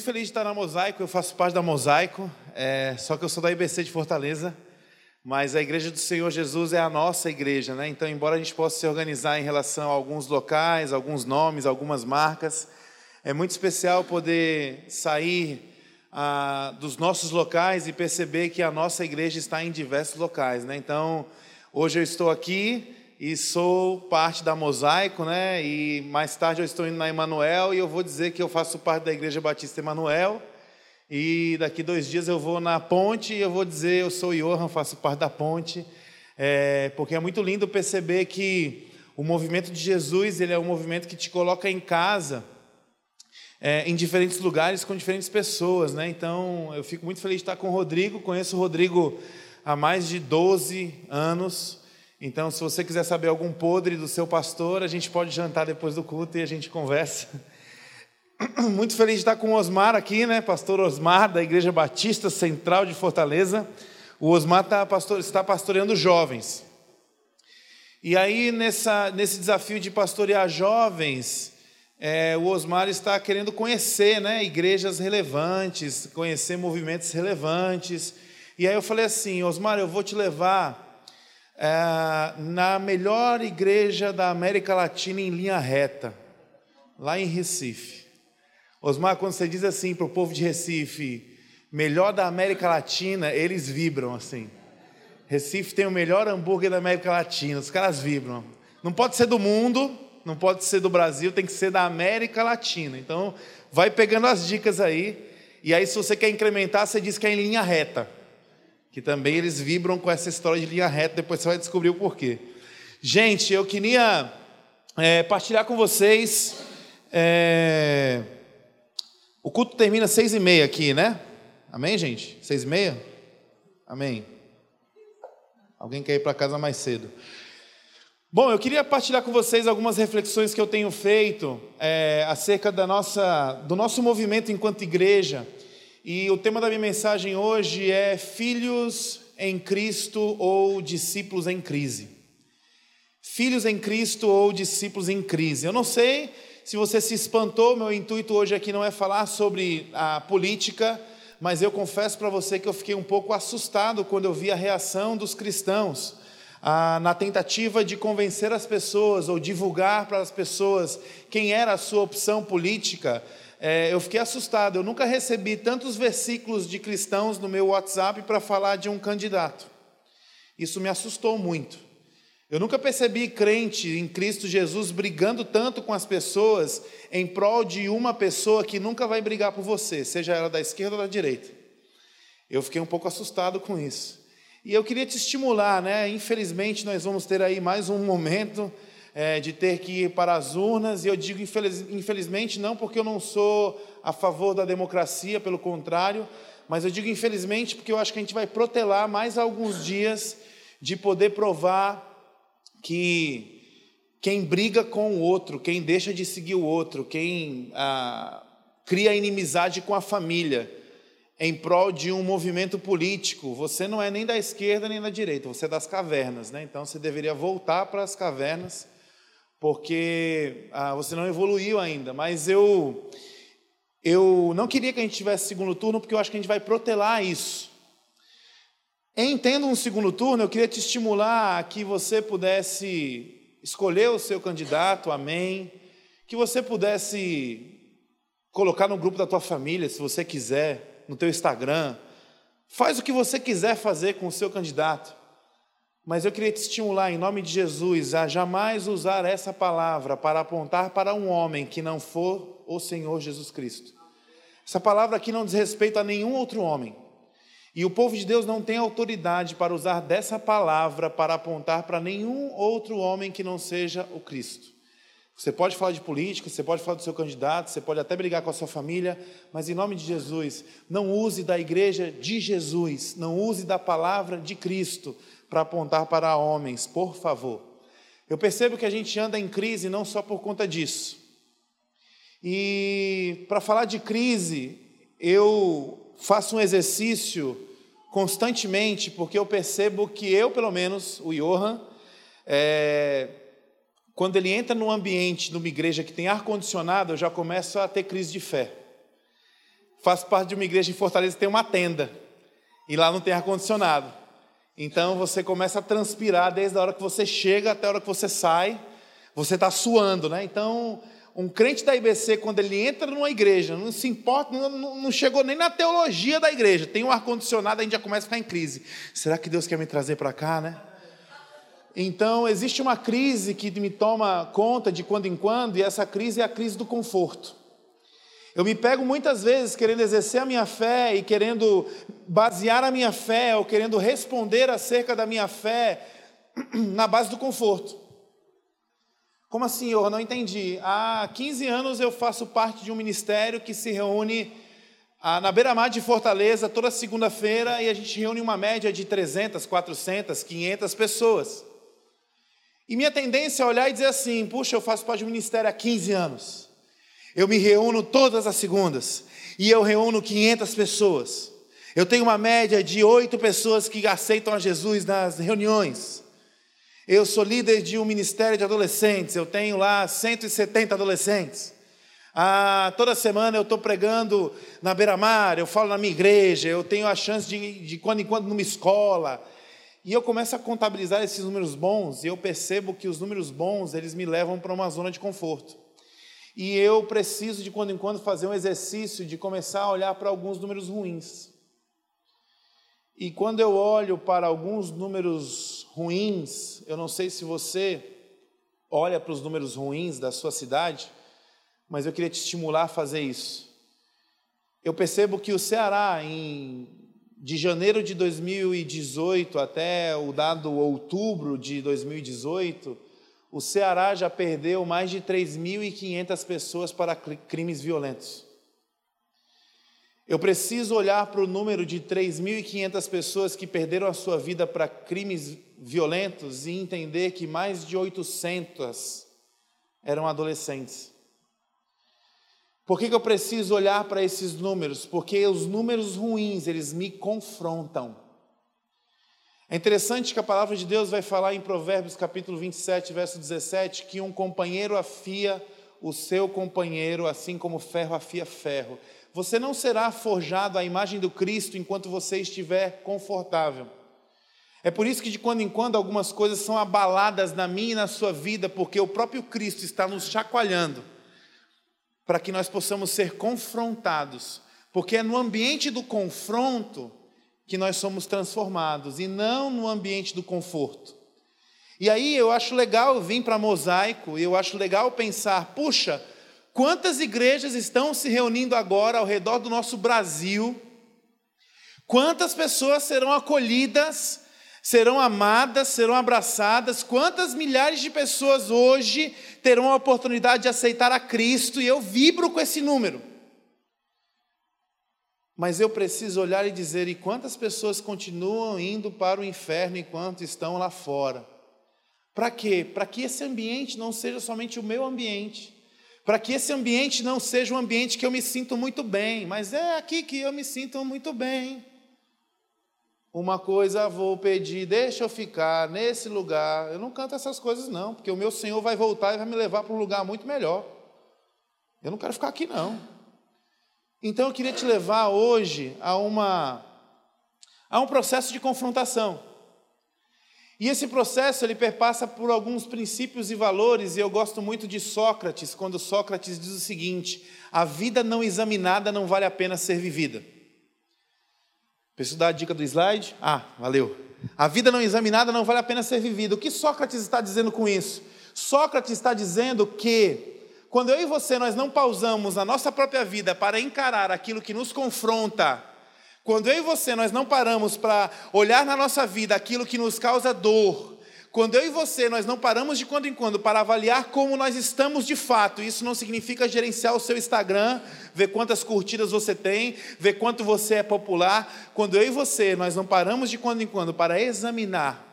muito feliz de estar na Mosaico, eu faço parte da Mosaico, é, só que eu sou da IBC de Fortaleza, mas a Igreja do Senhor Jesus é a nossa igreja, né? Então, embora a gente possa se organizar em relação a alguns locais, alguns nomes, algumas marcas, é muito especial poder sair ah, dos nossos locais e perceber que a nossa igreja está em diversos locais, né? Então, hoje eu estou aqui e sou parte da Mosaico, né? E mais tarde eu estou indo na Emanuel e eu vou dizer que eu faço parte da Igreja Batista Emanuel. E daqui dois dias eu vou na Ponte e eu vou dizer eu sou Johan, faço parte da Ponte, é, porque é muito lindo perceber que o movimento de Jesus ele é um movimento que te coloca em casa. É, em diferentes lugares com diferentes pessoas, né? Então, eu fico muito feliz de estar com o Rodrigo. Conheço o Rodrigo há mais de 12 anos. Então, se você quiser saber algum podre do seu pastor, a gente pode jantar depois do culto e a gente conversa. Muito feliz de estar com o Osmar aqui, né? Pastor Osmar, da Igreja Batista Central de Fortaleza. O Osmar tá pastor, está pastoreando jovens. E aí, nessa, nesse desafio de pastorear jovens, é, o Osmar está querendo conhecer né, igrejas relevantes, conhecer movimentos relevantes. E aí eu falei assim: Osmar, eu vou te levar é, na melhor igreja da América Latina em linha reta, lá em Recife. Osmar, quando você diz assim para o povo de Recife, melhor da América Latina, eles vibram assim. Recife tem o melhor hambúrguer da América Latina, os caras vibram. Não pode ser do mundo, não pode ser do Brasil, tem que ser da América Latina. Então, vai pegando as dicas aí. E aí, se você quer incrementar, você diz que é em linha reta que também eles vibram com essa história de linha reta, depois você vai descobrir o porquê. Gente, eu queria é, partilhar com vocês. É, o culto termina seis e meia aqui, né? Amém, gente? Seis e meia? Amém. Alguém quer ir para casa mais cedo? Bom, eu queria partilhar com vocês algumas reflexões que eu tenho feito é, acerca da nossa, do nosso movimento enquanto igreja. E o tema da minha mensagem hoje é Filhos em Cristo ou Discípulos em Crise. Filhos em Cristo ou discípulos em crise. Eu não sei se você se espantou, meu intuito hoje aqui não é falar sobre a política, mas eu confesso para você que eu fiquei um pouco assustado quando eu vi a reação dos cristãos ah, na tentativa de convencer as pessoas ou divulgar para as pessoas quem era a sua opção política é, eu fiquei assustado. Eu nunca recebi tantos versículos de cristãos no meu WhatsApp para falar de um candidato. Isso me assustou muito. Eu nunca percebi crente em Cristo Jesus brigando tanto com as pessoas em prol de uma pessoa que nunca vai brigar por você, seja ela da esquerda ou da direita. Eu fiquei um pouco assustado com isso. E eu queria te estimular, né? Infelizmente, nós vamos ter aí mais um momento é, de ter que ir para as urnas, e eu digo infeliz, infelizmente não porque eu não sou a favor da democracia, pelo contrário, mas eu digo infelizmente porque eu acho que a gente vai protelar mais alguns dias de poder provar que quem briga com o outro, quem deixa de seguir o outro, quem ah, cria inimizade com a família, em prol de um movimento político, você não é nem da esquerda nem da direita, você é das cavernas, né? Então você deveria voltar para as cavernas porque ah, você não evoluiu ainda. Mas eu, eu não queria que a gente tivesse segundo turno, porque eu acho que a gente vai protelar isso. Em tendo um segundo turno, eu queria te estimular a que você pudesse escolher o seu candidato, amém. Que você pudesse colocar no grupo da tua família, se você quiser, no teu Instagram. Faz o que você quiser fazer com o seu candidato. Mas eu queria te estimular, em nome de Jesus, a jamais usar essa palavra para apontar para um homem que não for o Senhor Jesus Cristo. Essa palavra aqui não diz respeito a nenhum outro homem. E o povo de Deus não tem autoridade para usar dessa palavra para apontar para nenhum outro homem que não seja o Cristo. Você pode falar de política, você pode falar do seu candidato, você pode até brigar com a sua família, mas em nome de Jesus, não use da igreja de Jesus, não use da palavra de Cristo para apontar para homens, por favor. Eu percebo que a gente anda em crise não só por conta disso. E para falar de crise, eu faço um exercício constantemente, porque eu percebo que eu, pelo menos, o Johan, é, quando ele entra num ambiente, numa igreja que tem ar-condicionado, eu já começo a ter crise de fé. faço parte de uma igreja em Fortaleza que tem uma tenda. E lá não tem ar-condicionado. Então você começa a transpirar desde a hora que você chega até a hora que você sai. Você está suando, né? Então, um crente da IBC, quando ele entra numa igreja, não se importa, não, não chegou nem na teologia da igreja, tem um ar-condicionado, a gente já começa a ficar em crise. Será que Deus quer me trazer para cá, né? Então, existe uma crise que me toma conta de quando em quando, e essa crise é a crise do conforto. Eu me pego muitas vezes querendo exercer a minha fé e querendo basear a minha fé, ou querendo responder acerca da minha fé na base do conforto. Como assim, eu não entendi. Há 15 anos eu faço parte de um ministério que se reúne ah, na beira-mar de Fortaleza toda segunda-feira e a gente reúne uma média de 300, 400, 500 pessoas. E minha tendência é olhar e dizer assim: puxa, eu faço parte de um ministério há 15 anos. Eu me reúno todas as segundas e eu reúno 500 pessoas. Eu tenho uma média de oito pessoas que aceitam a Jesus nas reuniões. Eu sou líder de um ministério de adolescentes, eu tenho lá 170 adolescentes. Ah, toda semana eu estou pregando na beira-mar, eu falo na minha igreja, eu tenho a chance de, de quando em quando numa escola. E eu começo a contabilizar esses números bons e eu percebo que os números bons, eles me levam para uma zona de conforto. E eu preciso de quando em quando fazer um exercício de começar a olhar para alguns números ruins. E quando eu olho para alguns números ruins, eu não sei se você olha para os números ruins da sua cidade, mas eu queria te estimular a fazer isso. Eu percebo que o Ceará, em, de janeiro de 2018 até o dado outubro de 2018, o Ceará já perdeu mais de 3.500 pessoas para crimes violentos. Eu preciso olhar para o número de 3.500 pessoas que perderam a sua vida para crimes violentos e entender que mais de 800 eram adolescentes. Por que, que eu preciso olhar para esses números? Porque os números ruins, eles me confrontam. É interessante que a palavra de Deus vai falar em Provérbios capítulo 27, verso 17, que um companheiro afia o seu companheiro, assim como ferro afia ferro. Você não será forjado à imagem do Cristo enquanto você estiver confortável. É por isso que de quando em quando algumas coisas são abaladas na minha e na sua vida, porque o próprio Cristo está nos chacoalhando para que nós possamos ser confrontados, porque é no ambiente do confronto que nós somos transformados e não no ambiente do conforto. E aí eu acho legal vir para mosaico, eu acho legal pensar, puxa, Quantas igrejas estão se reunindo agora ao redor do nosso Brasil? Quantas pessoas serão acolhidas, serão amadas, serão abraçadas? Quantas milhares de pessoas hoje terão a oportunidade de aceitar a Cristo? E eu vibro com esse número. Mas eu preciso olhar e dizer: e quantas pessoas continuam indo para o inferno enquanto estão lá fora? Para quê? Para que esse ambiente não seja somente o meu ambiente para que esse ambiente não seja um ambiente que eu me sinto muito bem, mas é aqui que eu me sinto muito bem. Uma coisa vou pedir, deixa eu ficar nesse lugar. Eu não canto essas coisas, não, porque o meu Senhor vai voltar e vai me levar para um lugar muito melhor. Eu não quero ficar aqui, não. Então eu queria te levar hoje a, uma, a um processo de confrontação. E esse processo ele perpassa por alguns princípios e valores, e eu gosto muito de Sócrates, quando Sócrates diz o seguinte: a vida não examinada não vale a pena ser vivida. Preciso dar a dica do slide? Ah, valeu. A vida não examinada não vale a pena ser vivida. O que Sócrates está dizendo com isso? Sócrates está dizendo que quando eu e você nós não pausamos a nossa própria vida para encarar aquilo que nos confronta quando eu e você nós não paramos para olhar na nossa vida aquilo que nos causa dor, quando eu e você nós não paramos de quando em quando para avaliar como nós estamos de fato, isso não significa gerenciar o seu Instagram, ver quantas curtidas você tem, ver quanto você é popular. Quando eu e você nós não paramos de quando em quando para examinar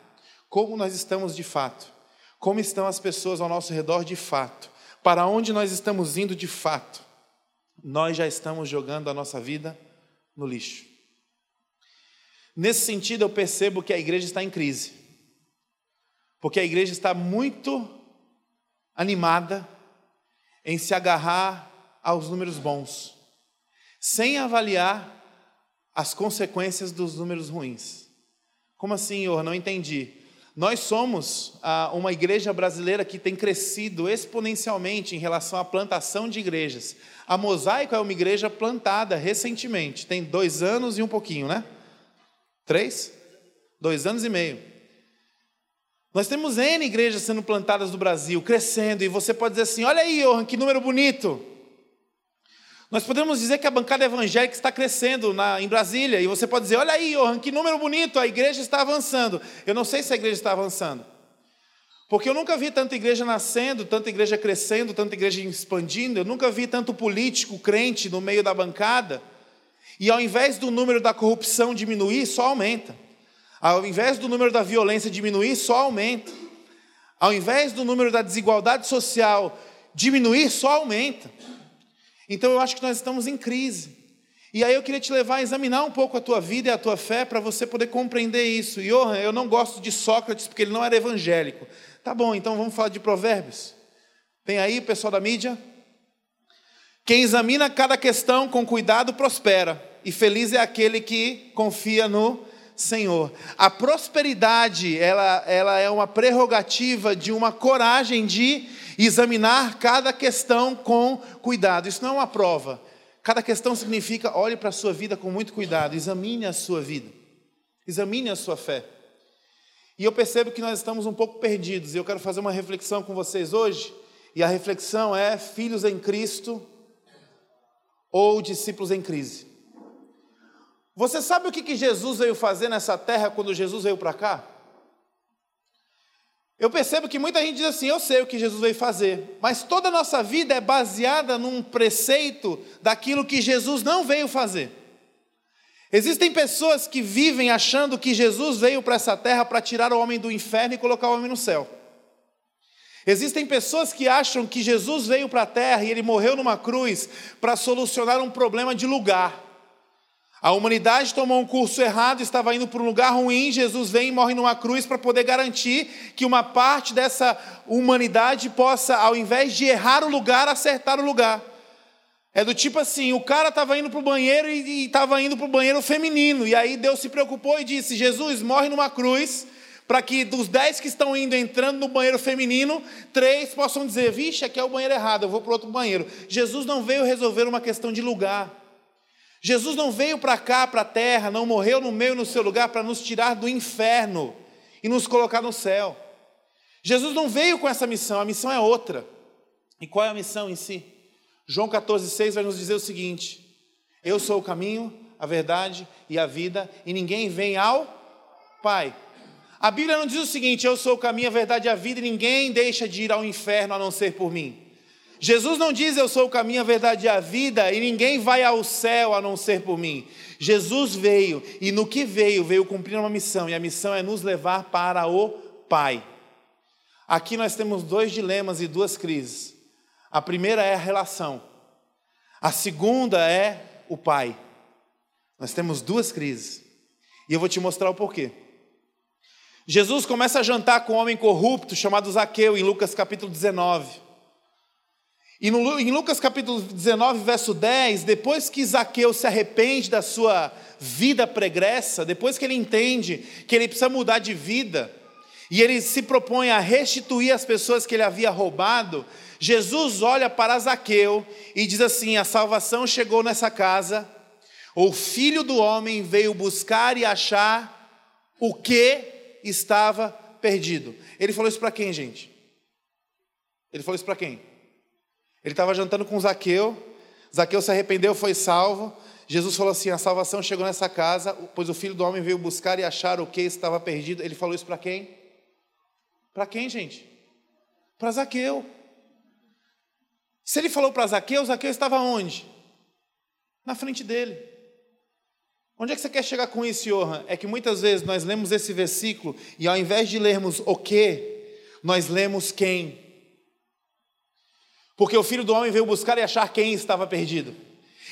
como nós estamos de fato, como estão as pessoas ao nosso redor de fato, para onde nós estamos indo de fato, nós já estamos jogando a nossa vida no lixo. Nesse sentido, eu percebo que a igreja está em crise, porque a igreja está muito animada em se agarrar aos números bons, sem avaliar as consequências dos números ruins. Como assim, Senhor? Não entendi. Nós somos ah, uma igreja brasileira que tem crescido exponencialmente em relação à plantação de igrejas. A Mosaico é uma igreja plantada recentemente, tem dois anos e um pouquinho, né? Três? Dois anos e meio. Nós temos N igrejas sendo plantadas no Brasil, crescendo, e você pode dizer assim: olha aí, Johan, que número bonito. Nós podemos dizer que a bancada evangélica está crescendo na, em Brasília, e você pode dizer: olha aí, Johan, que número bonito, a igreja está avançando. Eu não sei se a igreja está avançando, porque eu nunca vi tanta igreja nascendo, tanta igreja crescendo, tanta igreja expandindo, eu nunca vi tanto político crente no meio da bancada, e ao invés do número da corrupção diminuir, só aumenta, ao invés do número da violência diminuir, só aumenta, ao invés do número da desigualdade social diminuir, só aumenta. Então eu acho que nós estamos em crise. E aí eu queria te levar a examinar um pouco a tua vida e a tua fé para você poder compreender isso. E Johan, eu não gosto de Sócrates porque ele não era evangélico. Tá bom, então vamos falar de provérbios. Tem aí, pessoal da mídia? Quem examina cada questão com cuidado prospera, e feliz é aquele que confia no Senhor. A prosperidade, ela, ela é uma prerrogativa de uma coragem de examinar cada questão com cuidado. Isso não é uma prova. Cada questão significa olhe para a sua vida com muito cuidado, examine a sua vida, examine a sua fé. E eu percebo que nós estamos um pouco perdidos, e eu quero fazer uma reflexão com vocês hoje, e a reflexão é: filhos em Cristo ou discípulos em crise? Você sabe o que Jesus veio fazer nessa terra quando Jesus veio para cá? Eu percebo que muita gente diz assim: eu sei o que Jesus veio fazer, mas toda a nossa vida é baseada num preceito daquilo que Jesus não veio fazer. Existem pessoas que vivem achando que Jesus veio para essa terra para tirar o homem do inferno e colocar o homem no céu. Existem pessoas que acham que Jesus veio para a terra e ele morreu numa cruz para solucionar um problema de lugar. A humanidade tomou um curso errado, estava indo para um lugar ruim. Jesus vem e morre numa cruz para poder garantir que uma parte dessa humanidade possa, ao invés de errar o lugar, acertar o lugar. É do tipo assim: o cara estava indo para o banheiro e estava indo para o banheiro feminino. E aí Deus se preocupou e disse: Jesus morre numa cruz para que dos dez que estão indo entrando no banheiro feminino, três possam dizer: vixe, aqui é o banheiro errado, eu vou para outro banheiro. Jesus não veio resolver uma questão de lugar. Jesus não veio para cá, para a terra, não morreu no meio no seu lugar para nos tirar do inferno e nos colocar no céu. Jesus não veio com essa missão, a missão é outra. E qual é a missão em si? João 14,6 vai nos dizer o seguinte: Eu sou o caminho, a verdade e a vida, e ninguém vem ao Pai. A Bíblia não diz o seguinte: Eu sou o caminho, a verdade e a vida, e ninguém deixa de ir ao inferno a não ser por mim. Jesus não diz eu sou o caminho, a verdade e a vida, e ninguém vai ao céu a não ser por mim. Jesus veio, e no que veio, veio cumprir uma missão, e a missão é nos levar para o Pai. Aqui nós temos dois dilemas e duas crises. A primeira é a relação, a segunda é o Pai. Nós temos duas crises, e eu vou te mostrar o porquê. Jesus começa a jantar com um homem corrupto chamado Zaqueu, em Lucas capítulo 19. E no, em Lucas capítulo 19, verso 10, depois que Zaqueu se arrepende da sua vida pregressa, depois que ele entende que ele precisa mudar de vida, e ele se propõe a restituir as pessoas que ele havia roubado, Jesus olha para Zaqueu e diz assim: A salvação chegou nessa casa, o filho do homem veio buscar e achar o que estava perdido. Ele falou isso para quem, gente? Ele falou isso para quem? Ele estava jantando com Zaqueu, Zaqueu se arrependeu, foi salvo. Jesus falou assim: a salvação chegou nessa casa, pois o filho do homem veio buscar e achar o que estava perdido. Ele falou isso para quem? Para quem, gente? Para Zaqueu. Se ele falou para Zaqueu, Zaqueu estava onde? Na frente dele. Onde é que você quer chegar com isso, Johan? É que muitas vezes nós lemos esse versículo e ao invés de lermos o que, nós lemos quem. Porque o filho do homem veio buscar e achar quem estava perdido.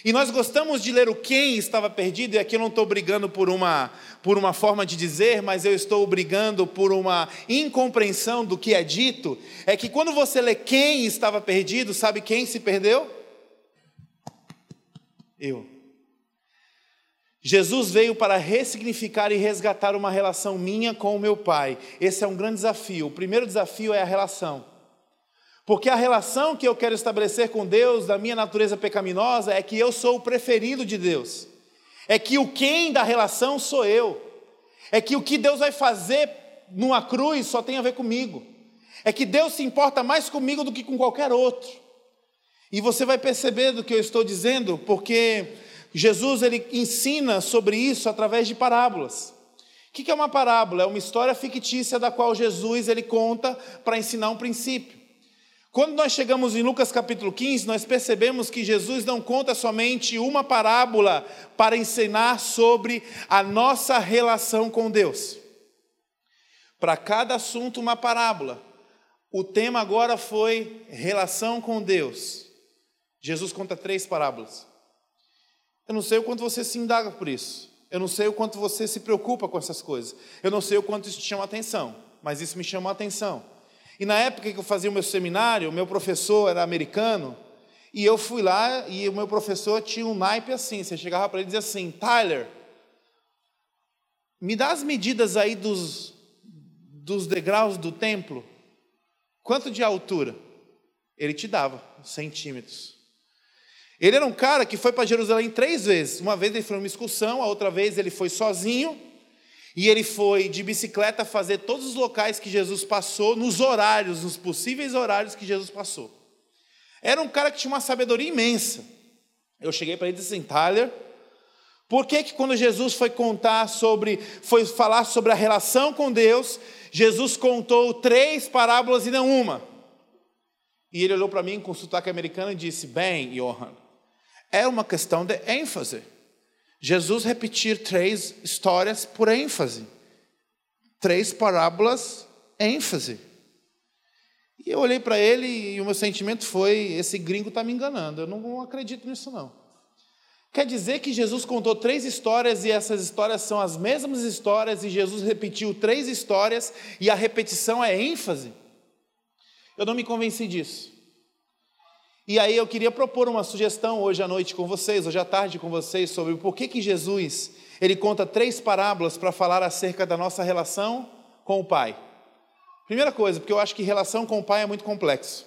E nós gostamos de ler o quem estava perdido, e aqui eu não estou brigando por uma, por uma forma de dizer, mas eu estou brigando por uma incompreensão do que é dito. É que quando você lê quem estava perdido, sabe quem se perdeu? Eu. Jesus veio para ressignificar e resgatar uma relação minha com o meu Pai. Esse é um grande desafio. O primeiro desafio é a relação. Porque a relação que eu quero estabelecer com Deus, da minha natureza pecaminosa, é que eu sou o preferido de Deus. É que o quem da relação sou eu. É que o que Deus vai fazer numa cruz só tem a ver comigo. É que Deus se importa mais comigo do que com qualquer outro. E você vai perceber do que eu estou dizendo, porque Jesus ele ensina sobre isso através de parábolas. O que é uma parábola? É uma história fictícia da qual Jesus ele conta para ensinar um princípio. Quando nós chegamos em Lucas capítulo 15, nós percebemos que Jesus não conta somente uma parábola para ensinar sobre a nossa relação com Deus. Para cada assunto, uma parábola. O tema agora foi relação com Deus. Jesus conta três parábolas. Eu não sei o quanto você se indaga por isso. Eu não sei o quanto você se preocupa com essas coisas. Eu não sei o quanto isso te chama atenção, mas isso me chamou a atenção. E na época que eu fazia o meu seminário, o meu professor era americano, e eu fui lá e o meu professor tinha um naipe assim. Você chegava para ele e dizia assim: Tyler, me dá as medidas aí dos, dos degraus do templo. Quanto de altura? Ele te dava, centímetros. Ele era um cara que foi para Jerusalém três vezes. Uma vez ele foi numa excursão, a outra vez ele foi sozinho. E ele foi de bicicleta fazer todos os locais que Jesus passou, nos horários, nos possíveis horários que Jesus passou. Era um cara que tinha uma sabedoria imensa. Eu cheguei para ele e disse assim, Tyler, por que, que quando Jesus foi contar sobre, foi falar sobre a relação com Deus, Jesus contou três parábolas e não uma? E ele olhou para mim com sotaque americano e disse: Bem, Johan, é uma questão de ênfase. Jesus repetir três histórias por ênfase. Três parábolas, ênfase. E eu olhei para ele e o meu sentimento foi: esse gringo está me enganando, eu não acredito nisso não. Quer dizer que Jesus contou três histórias e essas histórias são as mesmas histórias e Jesus repetiu três histórias e a repetição é ênfase? Eu não me convenci disso. E aí eu queria propor uma sugestão hoje à noite com vocês, hoje à tarde com vocês, sobre o porquê que Jesus, ele conta três parábolas para falar acerca da nossa relação com o Pai. Primeira coisa, porque eu acho que relação com o Pai é muito complexo.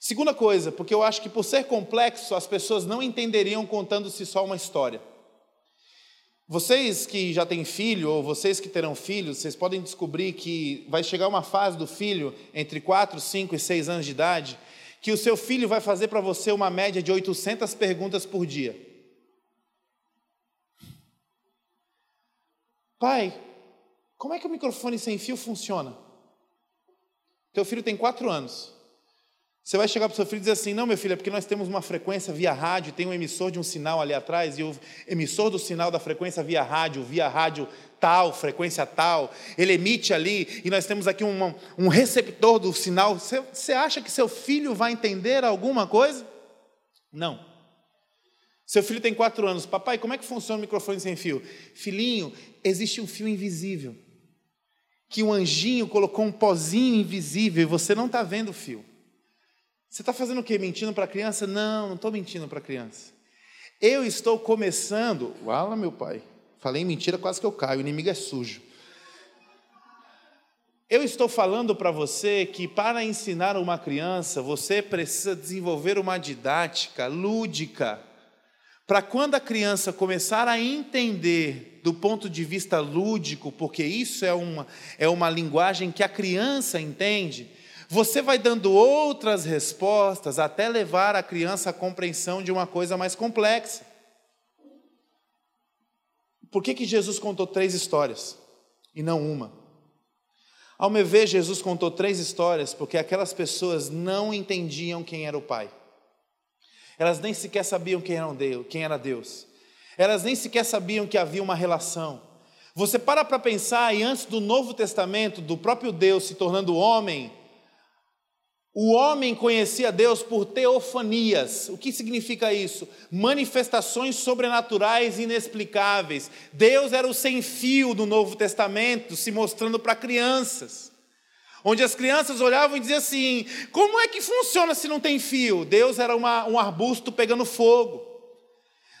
Segunda coisa, porque eu acho que por ser complexo, as pessoas não entenderiam contando-se só uma história. Vocês que já têm filho, ou vocês que terão filhos, vocês podem descobrir que vai chegar uma fase do filho, entre 4, 5 e 6 anos de idade, que o seu filho vai fazer para você uma média de 800 perguntas por dia. Pai, como é que o microfone sem fio funciona? Teu filho tem quatro anos. Você vai chegar para o seu filho e dizer assim: Não, meu filho, é porque nós temos uma frequência via rádio, tem um emissor de um sinal ali atrás, e o emissor do sinal da frequência via rádio, via rádio tal, frequência tal, ele emite ali, e nós temos aqui um, um receptor do sinal. Você, você acha que seu filho vai entender alguma coisa? Não. Seu filho tem quatro anos, papai, como é que funciona o microfone sem fio? Filhinho, existe um fio invisível, que um anjinho colocou um pozinho invisível e você não está vendo o fio. Você está fazendo o quê? Mentindo para a criança? Não, não estou mentindo para a criança. Eu estou começando. Fala, meu pai. Falei mentira, quase que eu caio. O inimigo é sujo. Eu estou falando para você que para ensinar uma criança, você precisa desenvolver uma didática lúdica. Para quando a criança começar a entender do ponto de vista lúdico, porque isso é uma, é uma linguagem que a criança entende, você vai dando outras respostas até levar a criança à compreensão de uma coisa mais complexa. Por que, que Jesus contou três histórias e não uma? Ao meu ver, Jesus contou três histórias porque aquelas pessoas não entendiam quem era o Pai. Elas nem sequer sabiam quem era Deus, quem era Deus. Elas nem sequer sabiam que havia uma relação. Você para para pensar e antes do Novo Testamento, do próprio Deus se tornando homem, o homem conhecia Deus por teofanias. O que significa isso? Manifestações sobrenaturais inexplicáveis. Deus era o sem-fio do Novo Testamento, se mostrando para crianças. Onde as crianças olhavam e diziam assim: como é que funciona se não tem fio? Deus era uma, um arbusto pegando fogo.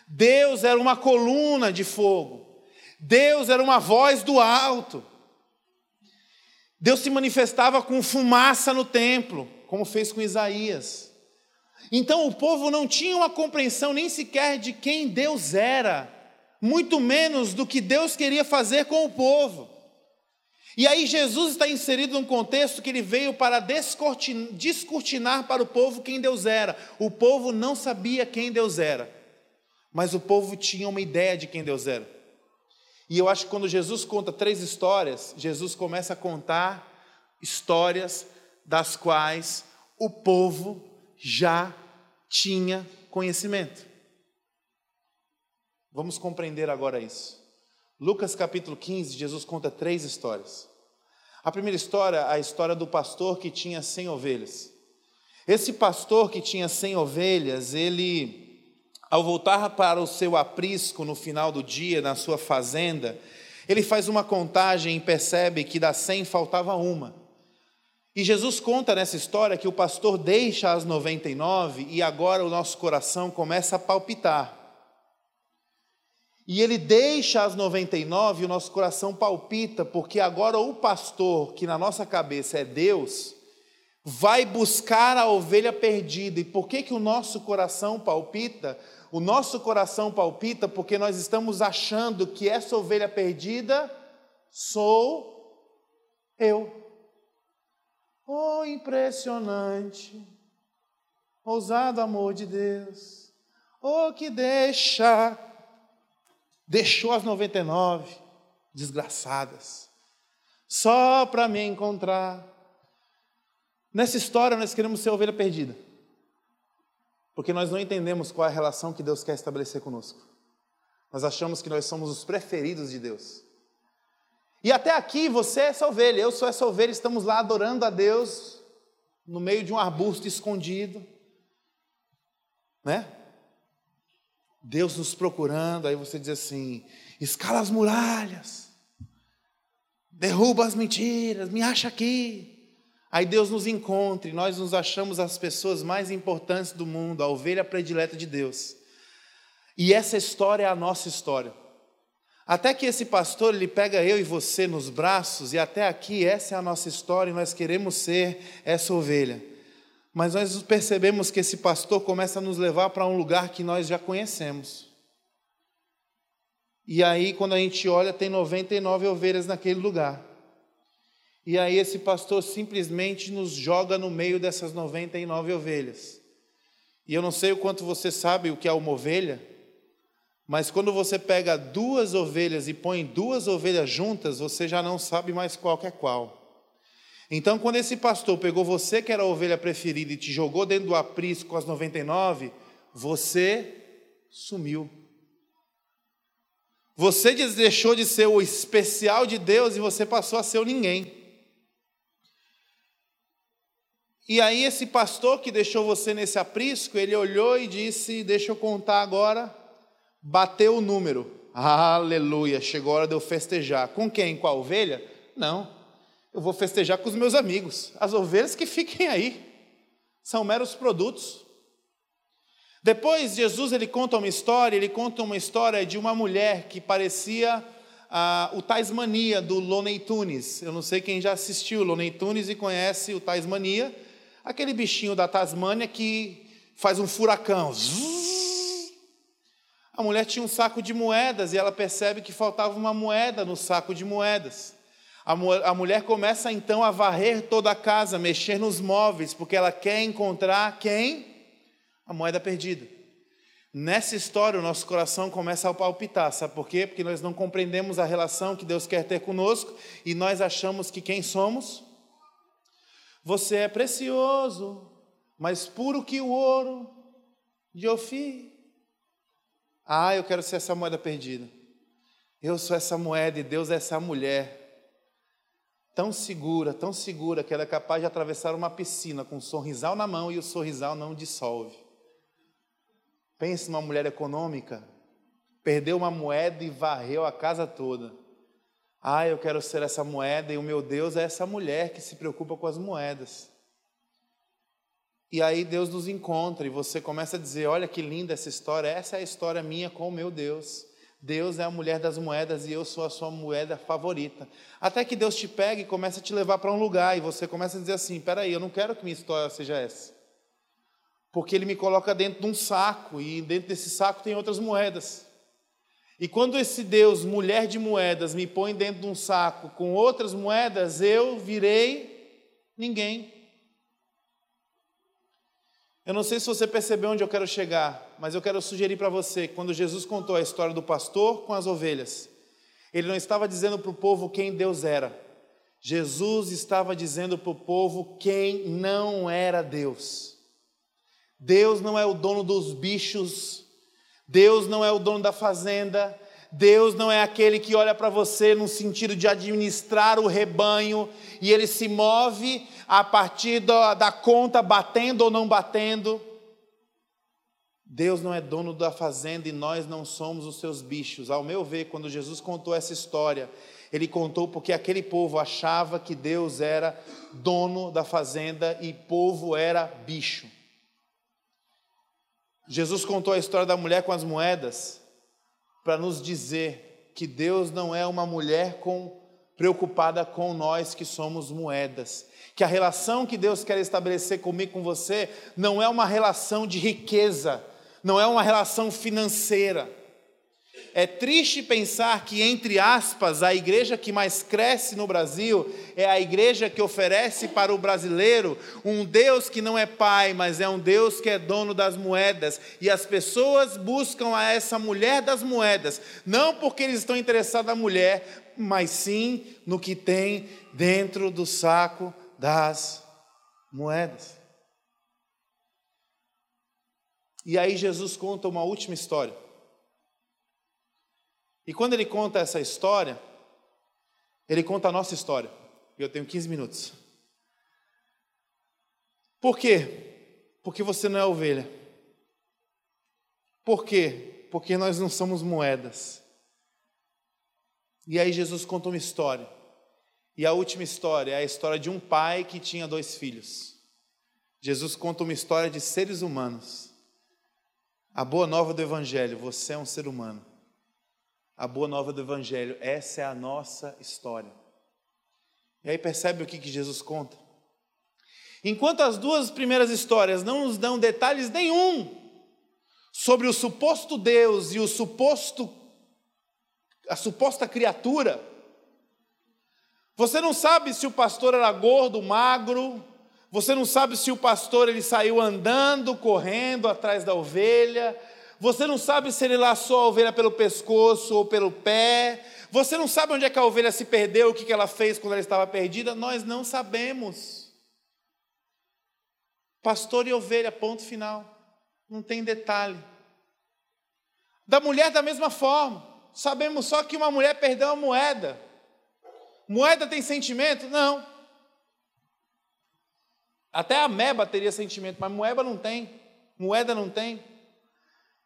Deus era uma coluna de fogo. Deus era uma voz do alto. Deus se manifestava com fumaça no templo, como fez com Isaías. Então o povo não tinha uma compreensão nem sequer de quem Deus era, muito menos do que Deus queria fazer com o povo. E aí Jesus está inserido num contexto que ele veio para descortinar para o povo quem Deus era. O povo não sabia quem Deus era, mas o povo tinha uma ideia de quem Deus era. E eu acho que quando Jesus conta três histórias, Jesus começa a contar histórias das quais o povo já tinha conhecimento. Vamos compreender agora isso. Lucas capítulo 15, Jesus conta três histórias. A primeira história, a história do pastor que tinha cem ovelhas. Esse pastor que tinha cem ovelhas, ele ao voltar para o seu aprisco no final do dia, na sua fazenda, ele faz uma contagem e percebe que das cem faltava uma. E Jesus conta nessa história que o pastor deixa as 99 e agora o nosso coração começa a palpitar. E ele deixa as 99 e o nosso coração palpita, porque agora o pastor, que na nossa cabeça é Deus, vai buscar a ovelha perdida. E por que, que o nosso coração palpita? O nosso coração palpita porque nós estamos achando que essa ovelha perdida sou eu. Oh, impressionante, ousado amor de Deus. Oh, que deixa, deixou as 99 desgraçadas, só para me encontrar. Nessa história, nós queremos ser ovelha perdida. Porque nós não entendemos qual é a relação que Deus quer estabelecer conosco. Nós achamos que nós somos os preferidos de Deus. E até aqui você é essa ovelha, eu sou essa ovelha, estamos lá adorando a Deus no meio de um arbusto escondido, né? Deus nos procurando, aí você diz assim: escala as muralhas, derruba as mentiras, me acha aqui. Aí Deus nos encontra e nós nos achamos as pessoas mais importantes do mundo, a ovelha predileta de Deus. E essa história é a nossa história. Até que esse pastor ele pega eu e você nos braços e até aqui essa é a nossa história e nós queremos ser essa ovelha. Mas nós percebemos que esse pastor começa a nos levar para um lugar que nós já conhecemos. E aí quando a gente olha tem 99 ovelhas naquele lugar. E aí esse pastor simplesmente nos joga no meio dessas 99 ovelhas. E eu não sei o quanto você sabe o que é uma ovelha, mas quando você pega duas ovelhas e põe duas ovelhas juntas, você já não sabe mais qual é qual. Então, quando esse pastor pegou você, que era a ovelha preferida, e te jogou dentro do aprisco com as 99, você sumiu. Você deixou de ser o especial de Deus e você passou a ser o ninguém. E aí, esse pastor que deixou você nesse aprisco, ele olhou e disse: Deixa eu contar agora. Bateu o número. Aleluia, chegou a hora de eu festejar. Com quem? Com a ovelha? Não. Eu vou festejar com os meus amigos. As ovelhas que fiquem aí. São meros produtos. Depois, Jesus ele conta uma história, ele conta uma história de uma mulher que parecia ah, o Tasmania do Loney Tunes. Eu não sei quem já assistiu Loney Tunes e conhece o Tasmania aquele bichinho da Tasmânia que faz um furacão. A mulher tinha um saco de moedas e ela percebe que faltava uma moeda no saco de moedas. A, mulher começa então a varrer toda a casa, mexer nos móveis, porque ela quer encontrar quem? A moeda perdida. Nessa história, o nosso coração começa a palpitar, sabe por quê? Porque nós não compreendemos a relação que Deus quer ter conosco e nós achamos que quem somos? Você é precioso, mais puro que o ouro de Ofir. Ah, eu quero ser essa moeda perdida. Eu sou essa moeda e Deus é essa mulher. Tão segura, tão segura que ela é capaz de atravessar uma piscina com um sorrisal na mão e o sorrisal não dissolve. Pense numa mulher econômica, perdeu uma moeda e varreu a casa toda. Ah, eu quero ser essa moeda e o meu Deus é essa mulher que se preocupa com as moedas. E aí Deus nos encontra e você começa a dizer: Olha que linda essa história, essa é a história minha com o meu Deus. Deus é a mulher das moedas e eu sou a sua moeda favorita. Até que Deus te pega e começa a te levar para um lugar e você começa a dizer assim: Peraí, eu não quero que minha história seja essa. Porque Ele me coloca dentro de um saco e dentro desse saco tem outras moedas. E quando esse Deus, mulher de moedas, me põe dentro de um saco com outras moedas, eu virei ninguém. Eu não sei se você percebeu onde eu quero chegar, mas eu quero sugerir para você: quando Jesus contou a história do pastor com as ovelhas, ele não estava dizendo para o povo quem Deus era, Jesus estava dizendo para o povo quem não era Deus. Deus não é o dono dos bichos Deus não é o dono da fazenda, Deus não é aquele que olha para você no sentido de administrar o rebanho e ele se move a partir da, da, conta, batendo ou não batendo. Deus não é dono da fazenda e nós não somos os seus bichos. Ao meu ver, quando Jesus contou essa história, ele contou porque aquele povo achava que Deus era dono da fazenda e povo era bicho. Jesus contou a história da mulher com as moedas para nos dizer que Deus não é uma mulher com, preocupada com nós que somos moedas. Que a relação que Deus quer estabelecer comigo, com você, não é uma relação de riqueza, não é uma relação financeira é triste pensar que, entre aspas, a igreja que mais cresce no Brasil é a igreja que oferece para o brasileiro um Deus que não é pai, mas é um Deus que é dono das moedas. E as pessoas buscam a essa mulher das moedas, não porque eles estão interessados na mulher, mas sim no que tem dentro do saco das moedas. E aí Jesus conta uma última história. E quando ele conta essa história, ele conta a nossa história. E eu tenho 15 minutos. Por quê? Porque você não é ovelha. Por quê? Porque nós não somos moedas. E aí Jesus conta uma história. E a última história é a história de um pai que tinha dois filhos. Jesus conta uma história de seres humanos. A boa nova do Evangelho: você é um ser humano a boa nova do Evangelho. Essa é a nossa história. E aí percebe o que, que Jesus conta? Enquanto as duas primeiras histórias não nos dão detalhes nenhum sobre o suposto Deus e o suposto a suposta criatura, você não sabe se o pastor era gordo, magro, você não sabe se o pastor ele saiu andando, correndo atrás da ovelha, você não sabe se ele laçou a ovelha pelo pescoço ou pelo pé. Você não sabe onde é que a ovelha se perdeu, o que ela fez quando ela estava perdida. Nós não sabemos. Pastor e ovelha, ponto final. Não tem detalhe. Da mulher, da mesma forma. Sabemos só que uma mulher perdeu a moeda. Moeda tem sentimento? Não. Até a meba teria sentimento, mas moeda não tem. Moeda não tem.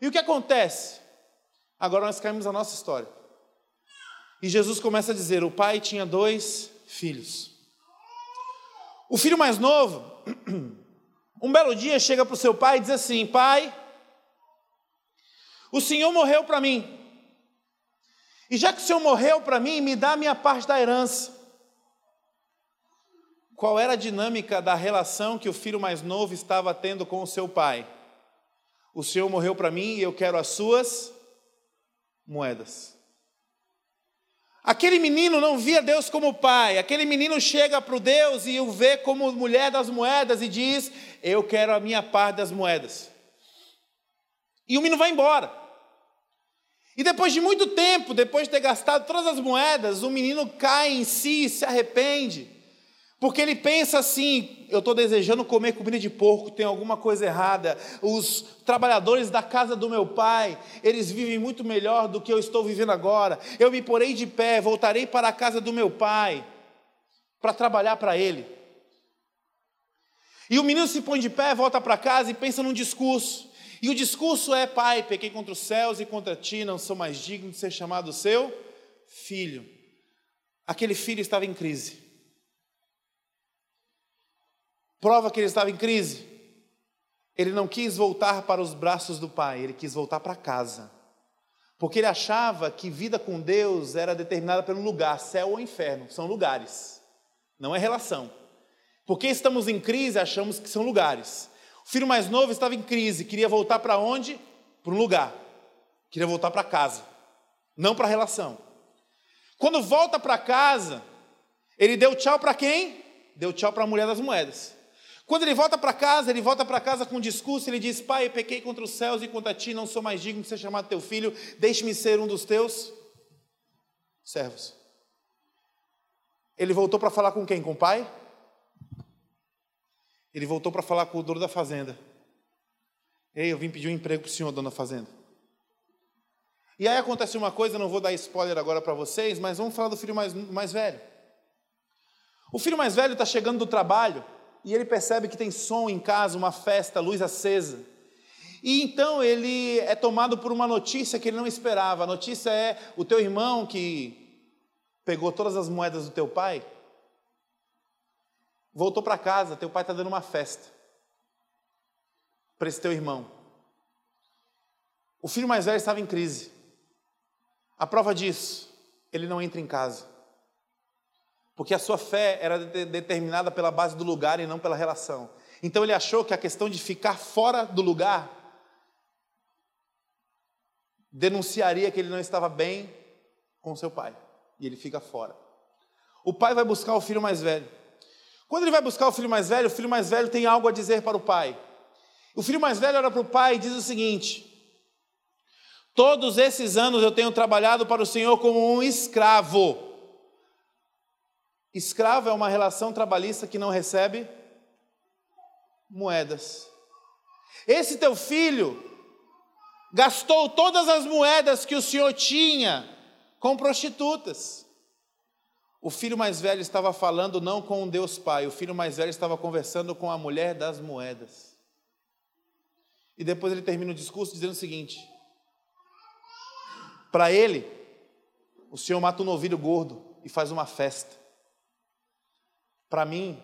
E o que acontece? Agora nós caímos na nossa história. E Jesus começa a dizer: o pai tinha dois filhos. O filho mais novo, um belo dia, chega para o seu pai e diz assim: Pai, o Senhor morreu para mim. E já que o Senhor morreu para mim, me dá a minha parte da herança. Qual era a dinâmica da relação que o filho mais novo estava tendo com o seu pai? O Senhor morreu para mim e eu quero as suas moedas. Aquele menino não via Deus como pai, aquele menino chega para o Deus e o vê como mulher das moedas e diz: Eu quero a minha parte das moedas. E o menino vai embora. E depois de muito tempo, depois de ter gastado todas as moedas, o menino cai em si, se arrepende. Porque ele pensa assim: eu estou desejando comer comida de porco, tem alguma coisa errada. Os trabalhadores da casa do meu pai, eles vivem muito melhor do que eu estou vivendo agora. Eu me porei de pé, voltarei para a casa do meu pai, para trabalhar para ele. E o menino se põe de pé, volta para casa e pensa num discurso. E o discurso é: Pai, pequei contra os céus e contra ti, não sou mais digno de ser chamado seu filho. Aquele filho estava em crise. Prova que ele estava em crise. ele não quis voltar para os braços do pai, ele quis voltar para casa. Porque ele achava que vida com Deus era determinada pelo lugar, céu ou inferno, são lugares, não é relação. Porque estamos em crise, achamos que são lugares. O filho mais novo estava em crise, queria voltar para onde? Para um lugar. Queria voltar para casa, não para a relação. Quando volta para casa, ele deu tchau para quem? Deu tchau para a mulher das moedas. Quando ele volta para casa, ele volta para casa com um discurso, ele diz: Pai, eu pequei contra os céus e contra ti, não sou mais digno de ser chamado teu filho, deixe-me ser um dos teus servos. Ele voltou para falar com quem? Com o pai? Ele voltou para falar com o dono da fazenda. Ei, eu vim pedir um emprego para o senhor, dono da fazenda. E aí acontece uma coisa, não vou dar spoiler agora para vocês, mas vamos falar do filho mais, mais velho. O filho mais velho está chegando do trabalho e ele percebe que tem som em casa, uma festa, luz acesa. E então ele é tomado por uma notícia que ele não esperava. A notícia é: o teu irmão que pegou todas as moedas do teu pai, voltou para casa, teu pai está dando uma festa para esse teu irmão. O filho mais velho estava em crise. A prova disso, ele não entra em casa. Porque a sua fé era de determinada pela base do lugar e não pela relação. Então ele achou que a questão de ficar fora do lugar denunciaria que ele não estava bem com seu pai. E ele fica fora. O pai vai buscar o filho mais velho. Quando ele vai buscar o filho mais velho, o filho mais velho tem algo a dizer para o pai. O filho mais velho olha para o pai e diz o seguinte: Todos esses anos eu tenho trabalhado para o Senhor como um escravo. Escravo é uma relação trabalhista que não recebe moedas. Esse teu filho gastou todas as moedas que o Senhor tinha com prostitutas. O filho mais velho estava falando não com Deus Pai, o filho mais velho estava conversando com a mulher das moedas. E depois ele termina o discurso dizendo o seguinte: para ele, o Senhor mata um novilho gordo e faz uma festa. Para mim,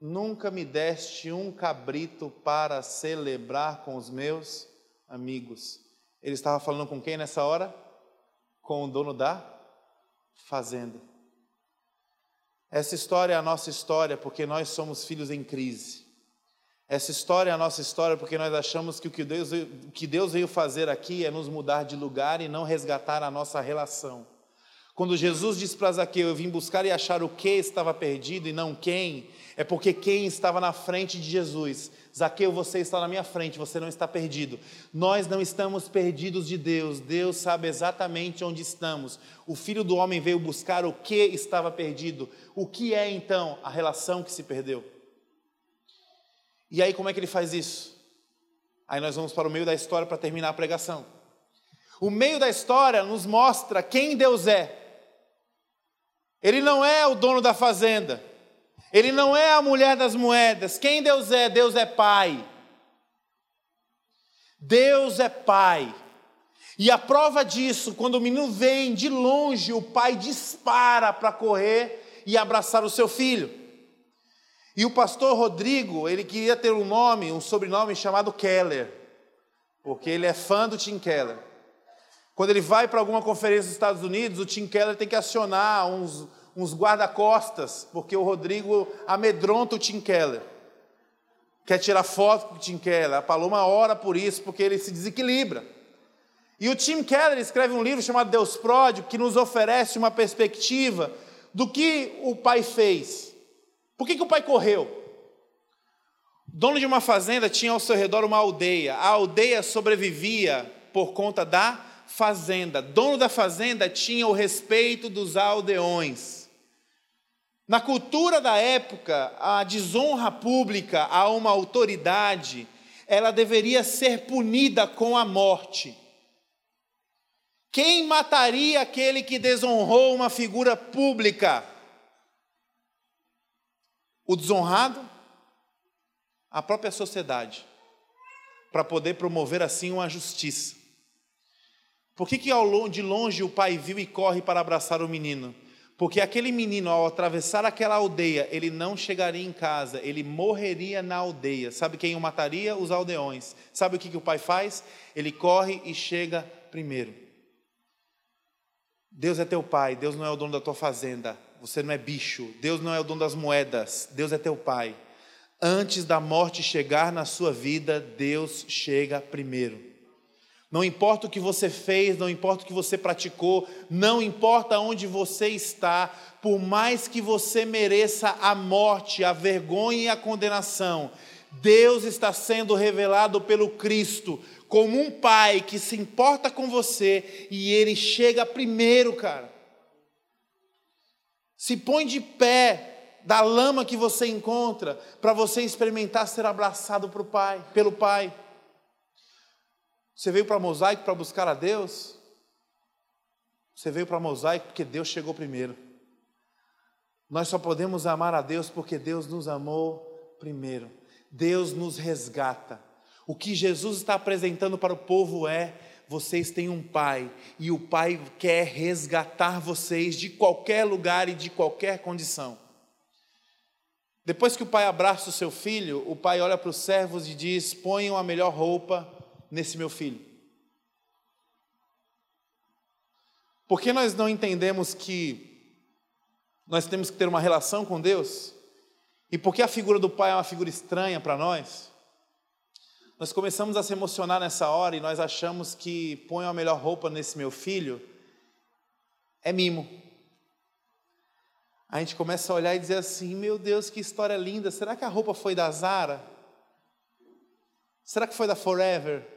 nunca me deste um cabrito para celebrar com os meus amigos. Ele estava falando com quem nessa hora? Com o dono da fazenda. Essa história é a nossa história porque nós somos filhos em crise. Essa história é a nossa história porque nós achamos que o que Deus, que Deus veio fazer aqui é nos mudar de lugar e não resgatar a nossa relação. Quando Jesus diz para Zaqueu, eu vim buscar e achar o que estava perdido e não quem, é porque quem estava na frente de Jesus. Zaqueu, você está na minha frente, você não está perdido. Nós não estamos perdidos de Deus, Deus sabe exatamente onde estamos. O Filho do Homem veio buscar o que estava perdido. O que é então a relação que se perdeu? E aí, como é que ele faz isso? Aí nós vamos para o meio da história para terminar a pregação. O meio da história nos mostra quem Deus é. Ele não é o dono da fazenda. Ele não é a mulher das moedas. Quem Deus é? Deus é Pai. Deus é Pai. E a prova disso, quando o menino vem de longe, o pai dispara para correr e abraçar o seu filho. E o pastor Rodrigo, ele queria ter um nome, um sobrenome chamado Keller, porque ele é fã do Tim Keller. Quando ele vai para alguma conferência dos Estados Unidos, o Tim Keller tem que acionar uns, uns guarda-costas, porque o Rodrigo amedronta o Tim Keller. Quer tirar foto com o Tim Keller. A Paloma ora por isso, porque ele se desequilibra. E o Tim Keller escreve um livro chamado Deus Pródigo, que nos oferece uma perspectiva do que o pai fez. Por que, que o pai correu? Dono de uma fazenda tinha ao seu redor uma aldeia. A aldeia sobrevivia por conta da fazenda. Dono da fazenda tinha o respeito dos aldeões. Na cultura da época, a desonra pública a uma autoridade, ela deveria ser punida com a morte. Quem mataria aquele que desonrou uma figura pública? o desonrado, a própria sociedade, para poder promover assim uma justiça. Por que, que de longe o pai viu e corre para abraçar o menino? Porque aquele menino, ao atravessar aquela aldeia, ele não chegaria em casa, ele morreria na aldeia. Sabe quem o mataria? Os aldeões. Sabe o que, que o pai faz? Ele corre e chega primeiro. Deus é teu pai, Deus não é o dono da tua fazenda, você não é bicho, Deus não é o dono das moedas, Deus é teu pai. Antes da morte chegar na sua vida, Deus chega primeiro. Não importa o que você fez, não importa o que você praticou, não importa onde você está, por mais que você mereça a morte, a vergonha e a condenação, Deus está sendo revelado pelo Cristo como um pai que se importa com você e ele chega primeiro, cara. Se põe de pé da lama que você encontra para você experimentar ser abraçado pelo pai, pelo pai. Você veio para Mosaico para buscar a Deus? Você veio para Mosaico porque Deus chegou primeiro. Nós só podemos amar a Deus porque Deus nos amou primeiro. Deus nos resgata. O que Jesus está apresentando para o povo é: vocês têm um pai, e o pai quer resgatar vocês de qualquer lugar e de qualquer condição. Depois que o pai abraça o seu filho, o pai olha para os servos e diz: ponham a melhor roupa nesse meu filho? Por que nós não entendemos que nós temos que ter uma relação com Deus? E por que a figura do pai é uma figura estranha para nós? Nós começamos a se emocionar nessa hora e nós achamos que põe a melhor roupa nesse meu filho é mimo. A gente começa a olhar e dizer assim: meu Deus, que história linda! Será que a roupa foi da Zara? Será que foi da Forever?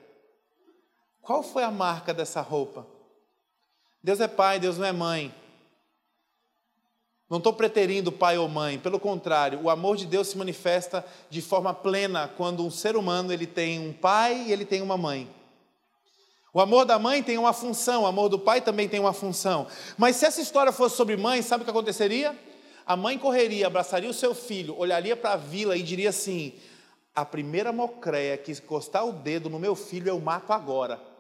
Qual foi a marca dessa roupa? Deus é pai, Deus não é mãe. Não estou preterindo pai ou mãe, pelo contrário, o amor de Deus se manifesta de forma plena quando um ser humano ele tem um pai e ele tem uma mãe. O amor da mãe tem uma função, o amor do pai também tem uma função. Mas se essa história fosse sobre mãe, sabe o que aconteceria? A mãe correria, abraçaria o seu filho, olharia para a vila e diria assim: a primeira mocreia que encostar o dedo no meu filho eu mato agora.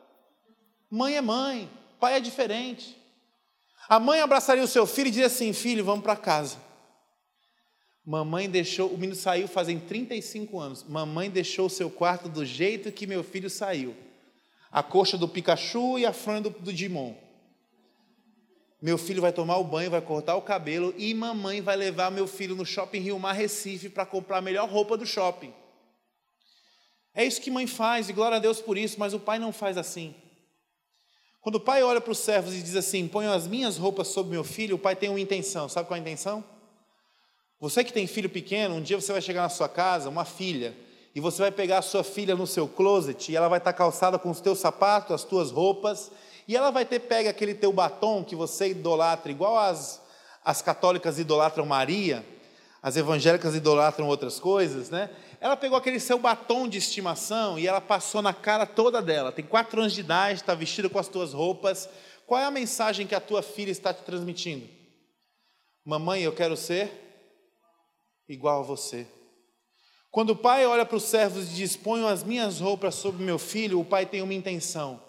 Mãe é mãe, pai é diferente. A mãe abraçaria o seu filho e diria assim: Filho, vamos para casa. Mamãe deixou, o menino saiu fazem 35 anos. Mamãe deixou o seu quarto do jeito que meu filho saiu. A coxa do Pikachu e a fronha do, do Digimon. Meu filho vai tomar o banho, vai cortar o cabelo e mamãe vai levar meu filho no shopping Rio Mar Recife para comprar a melhor roupa do shopping. É isso que mãe faz, e glória a Deus por isso, mas o pai não faz assim. Quando o pai olha para os servos e diz assim: ponham as minhas roupas sobre meu filho, o pai tem uma intenção. Sabe qual é a intenção? Você que tem filho pequeno, um dia você vai chegar na sua casa, uma filha, e você vai pegar a sua filha no seu closet, e ela vai estar calçada com os teus sapatos, as tuas roupas, e ela vai ter pega aquele teu batom que você idolatra, igual as, as católicas idolatram Maria, as evangélicas idolatram outras coisas, né? Ela pegou aquele seu batom de estimação e ela passou na cara toda dela. Tem quatro anos de idade, está vestida com as tuas roupas. Qual é a mensagem que a tua filha está te transmitindo? Mamãe, eu quero ser igual a você. Quando o pai olha para os servos e diz: Ponham as minhas roupas sobre meu filho, o pai tem uma intenção.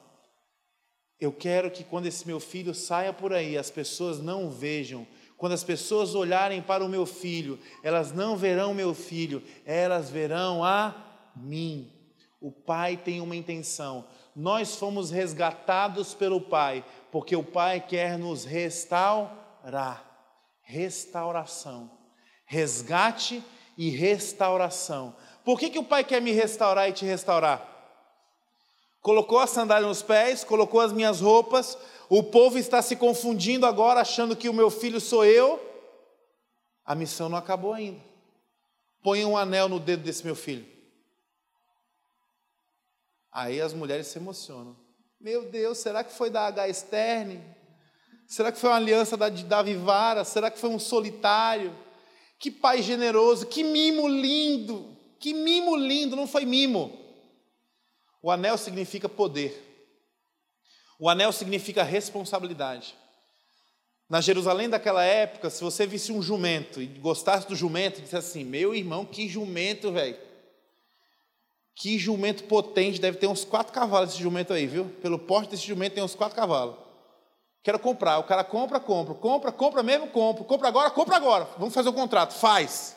Eu quero que quando esse meu filho saia por aí, as pessoas não vejam quando as pessoas olharem para o meu filho, elas não verão meu filho, elas verão a mim. O Pai tem uma intenção. Nós fomos resgatados pelo Pai, porque o Pai quer nos restaurar. Restauração. Resgate e restauração. Por que, que o Pai quer me restaurar e te restaurar? Colocou a sandália nos pés, colocou as minhas roupas, o povo está se confundindo agora, achando que o meu filho sou eu. A missão não acabou ainda. Põe um anel no dedo desse meu filho. Aí as mulheres se emocionam. Meu Deus, será que foi da H Stern? Será que foi uma aliança da, da Vivara? Será que foi um solitário? Que pai generoso, que mimo lindo, que mimo lindo, não foi mimo. O anel significa poder. O anel significa responsabilidade. Na Jerusalém daquela época, se você visse um jumento e gostasse do jumento, disse assim: Meu irmão, que jumento, velho. Que jumento potente, deve ter uns quatro cavalos esse jumento aí, viu? Pelo porte desse jumento tem uns quatro cavalos. Quero comprar. O cara compra, compra, compra, compra mesmo, compra, compra agora, compra agora. Vamos fazer o contrato. Faz.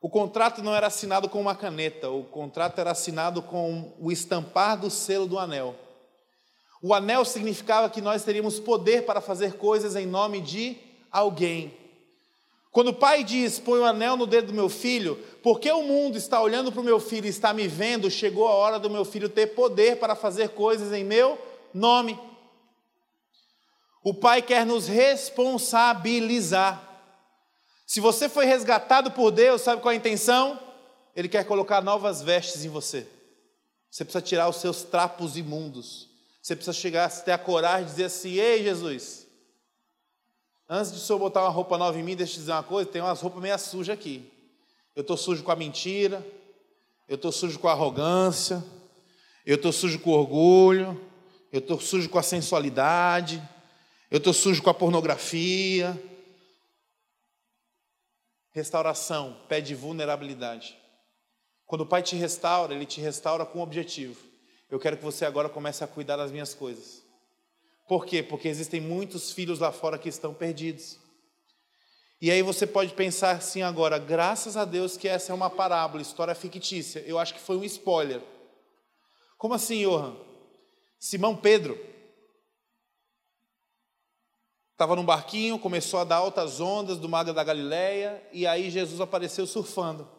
O contrato não era assinado com uma caneta, o contrato era assinado com o estampar do selo do anel. O anel significava que nós teríamos poder para fazer coisas em nome de alguém. Quando o pai diz: Põe o anel no dedo do meu filho, porque o mundo está olhando para o meu filho e está me vendo, chegou a hora do meu filho ter poder para fazer coisas em meu nome. O pai quer nos responsabilizar. Se você foi resgatado por Deus, sabe qual é a intenção? Ele quer colocar novas vestes em você. Você precisa tirar os seus trapos imundos. Você precisa chegar até a coragem de dizer assim: Ei, Jesus, antes de o senhor botar uma roupa nova em mim, deixa eu dizer uma coisa: tem umas roupas meio sujas aqui. Eu estou sujo com a mentira, eu estou sujo com a arrogância, eu estou sujo com o orgulho, eu estou sujo com a sensualidade, eu estou sujo com a pornografia. Restauração pede vulnerabilidade. Quando o Pai te restaura, Ele te restaura com um objetivo eu quero que você agora comece a cuidar das minhas coisas. Por quê? Porque existem muitos filhos lá fora que estão perdidos. E aí você pode pensar assim agora, graças a Deus que essa é uma parábola, história fictícia. Eu acho que foi um spoiler. Como assim, Johan? Simão Pedro estava num barquinho, começou a dar altas ondas do mar da Galileia, e aí Jesus apareceu surfando.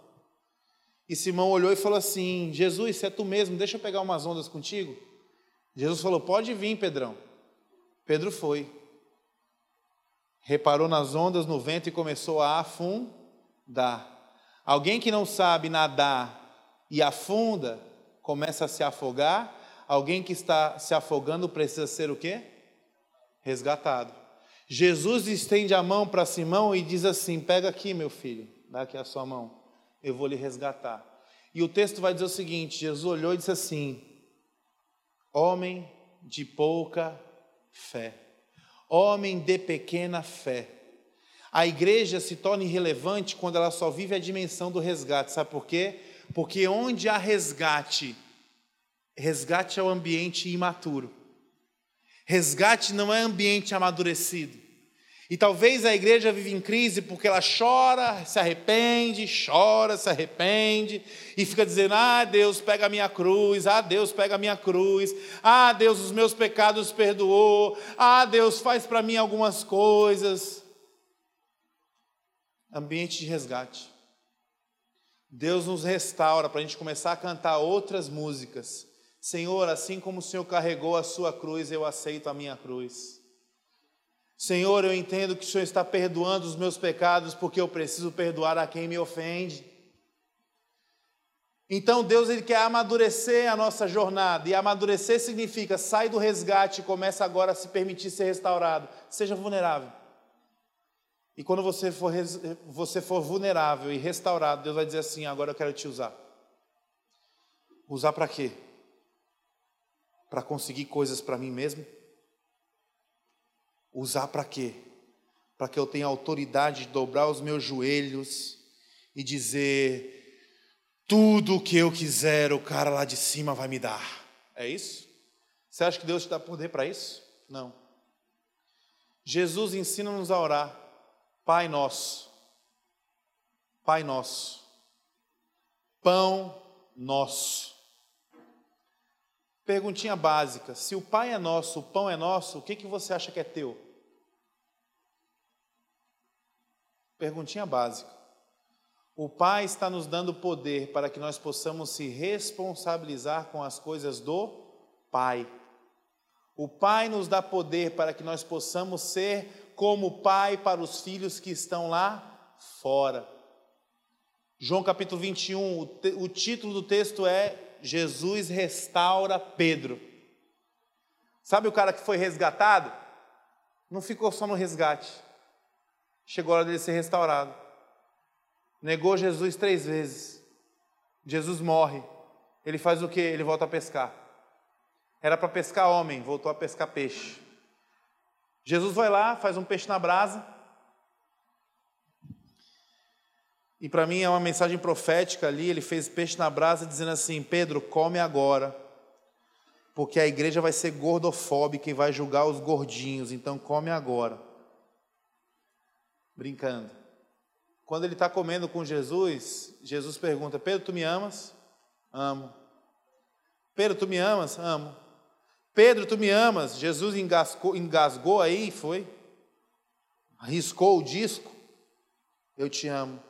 E Simão olhou e falou assim: Jesus, se é tu mesmo, deixa eu pegar umas ondas contigo. Jesus falou: Pode vir, Pedrão. Pedro foi. Reparou nas ondas, no vento e começou a afundar. Alguém que não sabe nadar e afunda, começa a se afogar. Alguém que está se afogando precisa ser o quê? Resgatado. Jesus estende a mão para Simão e diz assim: Pega aqui, meu filho, dá aqui a sua mão eu vou lhe resgatar. E o texto vai dizer o seguinte: Jesus olhou e disse assim: Homem de pouca fé, homem de pequena fé. A igreja se torna irrelevante quando ela só vive a dimensão do resgate. Sabe por quê? Porque onde há resgate, resgate é o ambiente imaturo. Resgate não é ambiente amadurecido. E talvez a igreja vive em crise porque ela chora, se arrepende, chora, se arrepende e fica dizendo: "Ah, Deus, pega a minha cruz. Ah, Deus, pega a minha cruz. Ah, Deus, os meus pecados perdoou. Ah, Deus, faz para mim algumas coisas." Ambiente de resgate. Deus nos restaura para a gente começar a cantar outras músicas. Senhor, assim como o Senhor carregou a sua cruz, eu aceito a minha cruz. Senhor, eu entendo que o Senhor está perdoando os meus pecados porque eu preciso perdoar a quem me ofende. Então Deus ele quer amadurecer a nossa jornada, e amadurecer significa sai do resgate e começa agora a se permitir ser restaurado. Seja vulnerável. E quando você for, você for vulnerável e restaurado, Deus vai dizer assim: agora eu quero te usar. Usar para quê? Para conseguir coisas para mim mesmo? Usar para quê? Para que eu tenha autoridade de dobrar os meus joelhos e dizer: tudo o que eu quiser, o cara lá de cima vai me dar. É isso? Você acha que Deus te dá poder para isso? Não. Jesus ensina-nos a orar: Pai nosso, Pai nosso, pão nosso. Perguntinha básica: se o Pai é nosso, o pão é nosso, o que, que você acha que é teu? Perguntinha básica. O Pai está nos dando poder para que nós possamos se responsabilizar com as coisas do Pai. O Pai nos dá poder para que nós possamos ser como Pai para os filhos que estão lá fora. João capítulo 21, o, o título do texto é Jesus restaura Pedro. Sabe o cara que foi resgatado? Não ficou só no resgate chegou a hora dele ser restaurado. Negou Jesus três vezes. Jesus morre. Ele faz o que? Ele volta a pescar. Era para pescar homem, voltou a pescar peixe. Jesus vai lá, faz um peixe na brasa. E para mim é uma mensagem profética ali. Ele fez peixe na brasa, dizendo assim: Pedro, come agora, porque a igreja vai ser gordofóbica e vai julgar os gordinhos, então come agora. Brincando. Quando ele está comendo com Jesus, Jesus pergunta: Pedro, tu me amas? Amo. Pedro, tu me amas? Amo. Pedro, tu me amas? Jesus engasgou, engasgou aí, foi? Arriscou o disco? Eu te amo.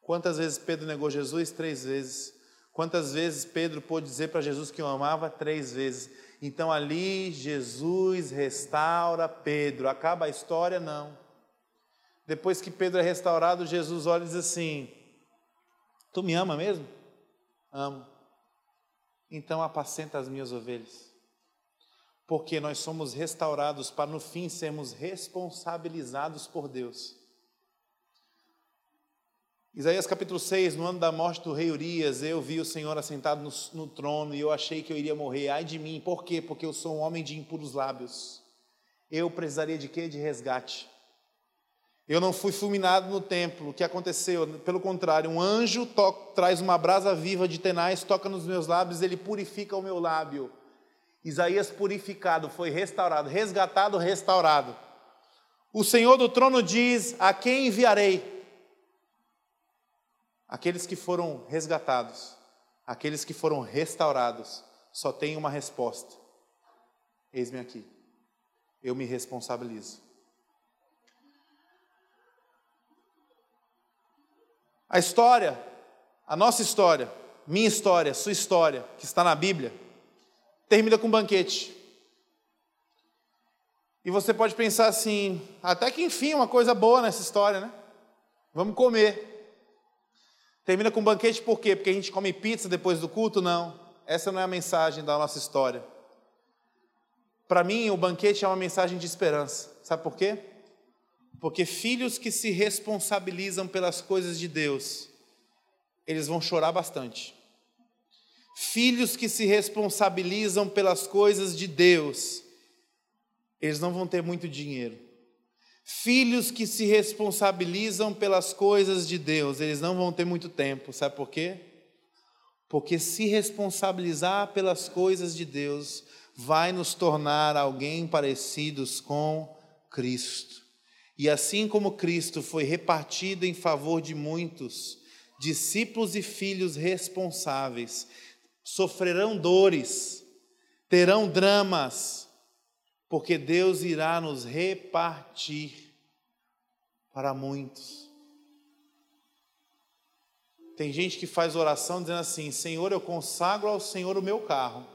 Quantas vezes Pedro negou Jesus? Três vezes. Quantas vezes Pedro pôde dizer para Jesus que o amava? Três vezes. Então ali Jesus restaura Pedro. Acaba a história? Não. Depois que Pedro é restaurado, Jesus olha e diz assim: Tu me ama mesmo? Amo. Então apacenta as minhas ovelhas. Porque nós somos restaurados para no fim sermos responsabilizados por Deus. Isaías capítulo 6, no ano da morte do rei Urias, eu vi o Senhor assentado no, no, trono e eu achei que eu iria morrer. Ai de mim, por quê? Porque eu sou um homem de impuros lábios. Eu precisaria de quê? De resgate. Eu não fui fulminado no templo. O que aconteceu? Pelo contrário, um anjo traz uma brasa viva de tenaz, toca nos meus lábios, ele purifica o meu lábio. Isaías purificado, foi restaurado, resgatado, restaurado. O Senhor do trono diz: A quem enviarei? Aqueles que foram resgatados, aqueles que foram restaurados, só tem uma resposta: Eis-me aqui. Eu me responsabilizo. A história, a nossa história, minha história, sua história, que está na Bíblia, termina com um banquete. E você pode pensar assim, até que enfim, uma coisa boa nessa história, né? Vamos comer. Termina com banquete por quê? Porque a gente come pizza depois do culto? Não. Essa não é a mensagem da nossa história. Para mim, o banquete é uma mensagem de esperança. Sabe por quê? Porque filhos que se responsabilizam pelas coisas de Deus, eles vão chorar bastante. Filhos que se responsabilizam pelas coisas de Deus, eles não vão ter muito dinheiro. Filhos que se responsabilizam pelas coisas de Deus, eles não vão ter muito tempo, sabe por quê? Porque se responsabilizar pelas coisas de Deus vai nos tornar alguém parecidos com Cristo. E assim como Cristo foi repartido em favor de muitos, discípulos e filhos responsáveis sofrerão dores, terão dramas, porque Deus irá nos repartir para muitos. Tem gente que faz oração dizendo assim: Senhor, eu consagro ao Senhor o meu carro.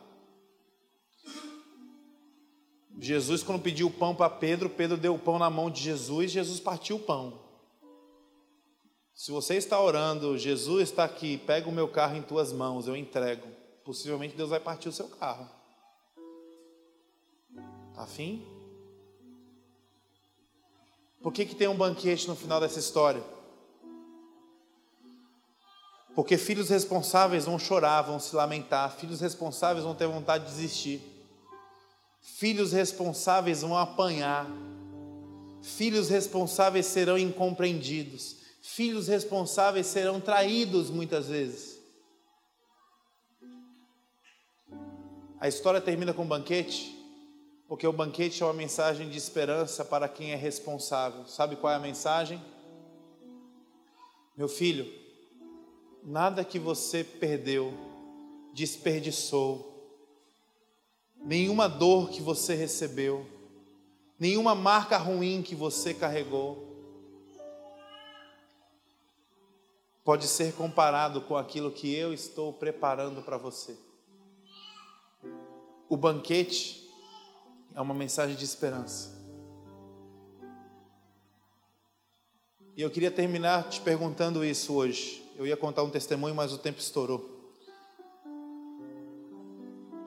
Jesus, quando pediu o pão para Pedro, Pedro deu o pão na mão de Jesus, Jesus partiu o pão. Se você está orando, Jesus está aqui, pega o meu carro em tuas mãos, eu entrego. Possivelmente Deus vai partir o seu carro. Afim? Por que, que tem um banquete no final dessa história? Porque filhos responsáveis vão chorar, vão se lamentar, filhos responsáveis vão ter vontade de desistir, filhos responsáveis vão apanhar, filhos responsáveis serão incompreendidos, filhos responsáveis serão traídos muitas vezes. A história termina com um banquete porque o banquete é uma mensagem de esperança para quem é responsável. Sabe qual é a mensagem? Meu filho, nada que você perdeu, desperdiçou, nenhuma dor que você recebeu, nenhuma marca ruim que você carregou, pode ser comparado com aquilo que eu estou preparando para você. O banquete é uma mensagem de esperança. E eu queria terminar te perguntando isso hoje. Eu ia contar um testemunho, mas o tempo estourou.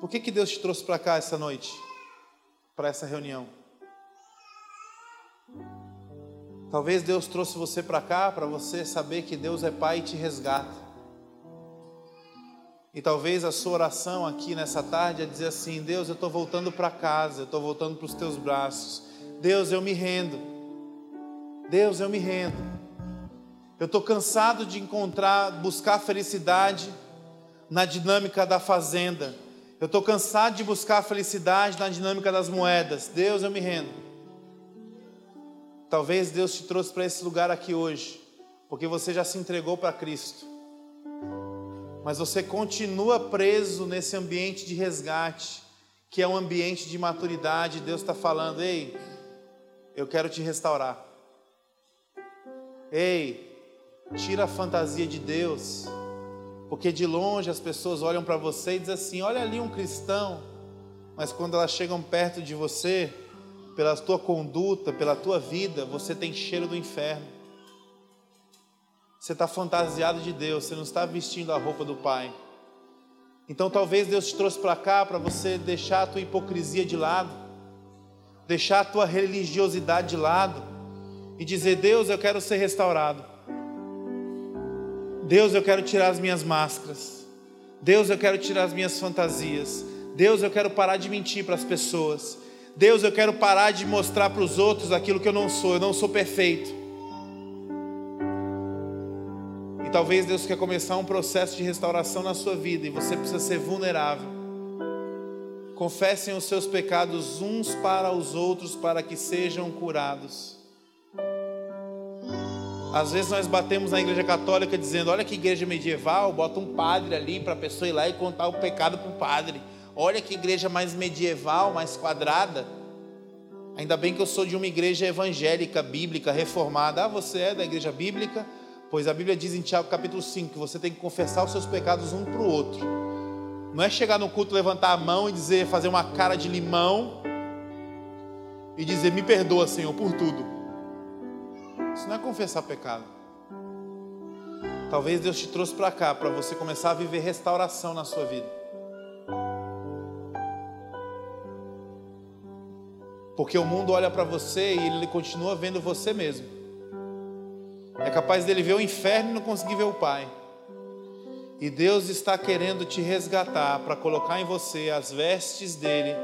Por que, que Deus te trouxe para cá essa noite? Para essa reunião? Talvez Deus trouxe você para cá para você saber que Deus é Pai e te resgata. E talvez a sua oração aqui nessa tarde é dizer assim: Deus, eu estou voltando para casa, eu estou voltando para os teus braços. Deus, eu me rendo. Deus, eu me rendo. Eu estou cansado de encontrar, buscar felicidade na dinâmica da fazenda. Eu estou cansado de buscar a felicidade na dinâmica das moedas. Deus, eu me rendo. Talvez Deus te trouxe para esse lugar aqui hoje, porque você já se entregou para Cristo. Mas você continua preso nesse ambiente de resgate, que é um ambiente de maturidade. Deus está falando: ei, eu quero te restaurar. Ei, tira a fantasia de Deus porque de longe as pessoas olham para você e dizem assim: olha ali um cristão. Mas quando elas chegam perto de você, pela tua conduta, pela tua vida, você tem cheiro do inferno. Você está fantasiado de Deus, você não está vestindo a roupa do Pai. Então talvez Deus te trouxe para cá para você deixar a tua hipocrisia de lado, deixar a tua religiosidade de lado e dizer: Deus, eu quero ser restaurado. Deus, eu quero tirar as minhas máscaras. Deus, eu quero tirar as minhas fantasias. Deus, eu quero parar de mentir para as pessoas. Deus, eu quero parar de mostrar para os outros aquilo que eu não sou. Eu não sou perfeito. E talvez Deus quer começar um processo de restauração na sua vida e você precisa ser vulnerável. Confessem os seus pecados uns para os outros para que sejam curados. Às vezes nós batemos na igreja católica dizendo: olha que igreja medieval, bota um padre ali para a pessoa ir lá e contar o pecado para o padre. Olha que igreja mais medieval, mais quadrada. Ainda bem que eu sou de uma igreja evangélica, bíblica, reformada. Ah, você é da igreja bíblica? Pois a Bíblia diz em Tiago capítulo 5 que você tem que confessar os seus pecados um para o outro. Não é chegar no culto, levantar a mão e dizer, fazer uma cara de limão e dizer: Me perdoa, Senhor, por tudo. Isso não é confessar pecado. Talvez Deus te trouxe para cá para você começar a viver restauração na sua vida. Porque o mundo olha para você e ele continua vendo você mesmo. É capaz dele ver o inferno e não conseguir ver o Pai. E Deus está querendo te resgatar para colocar em você as vestes dele,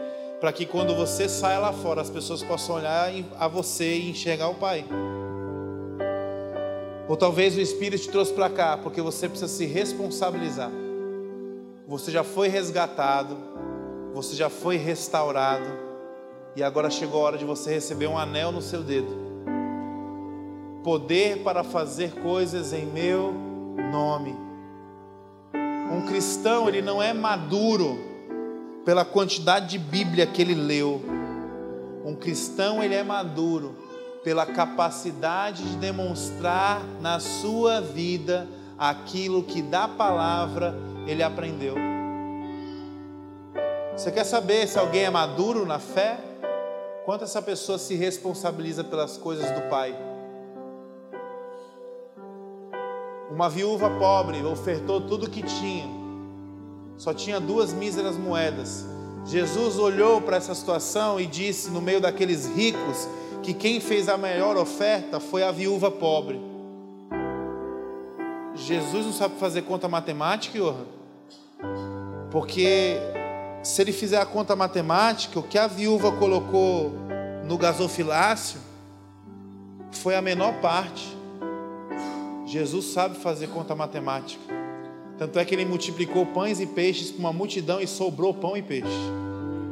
para que quando você saia lá fora as pessoas possam olhar a você e enxergar o Pai. Ou talvez o Espírito te trouxe para cá porque você precisa se responsabilizar. Você já foi resgatado, você já foi restaurado, e agora chegou a hora de você receber um anel no seu dedo poder para fazer coisas em meu nome. Um cristão, ele não é maduro pela quantidade de Bíblia que ele leu. Um cristão, ele é maduro pela capacidade de demonstrar na sua vida aquilo que da palavra ele aprendeu. Você quer saber se alguém é maduro na fé? Quanto essa pessoa se responsabiliza pelas coisas do Pai? Uma viúva pobre ofertou tudo o que tinha, só tinha duas míseras moedas. Jesus olhou para essa situação e disse, no meio daqueles ricos, que quem fez a maior oferta foi a viúva pobre. Jesus não sabe fazer conta matemática, Johan? Porque se ele fizer a conta matemática, o que a viúva colocou no gasofilácio foi a menor parte. Jesus sabe fazer conta matemática. Tanto é que ele multiplicou pães e peixes para uma multidão e sobrou pão e peixe.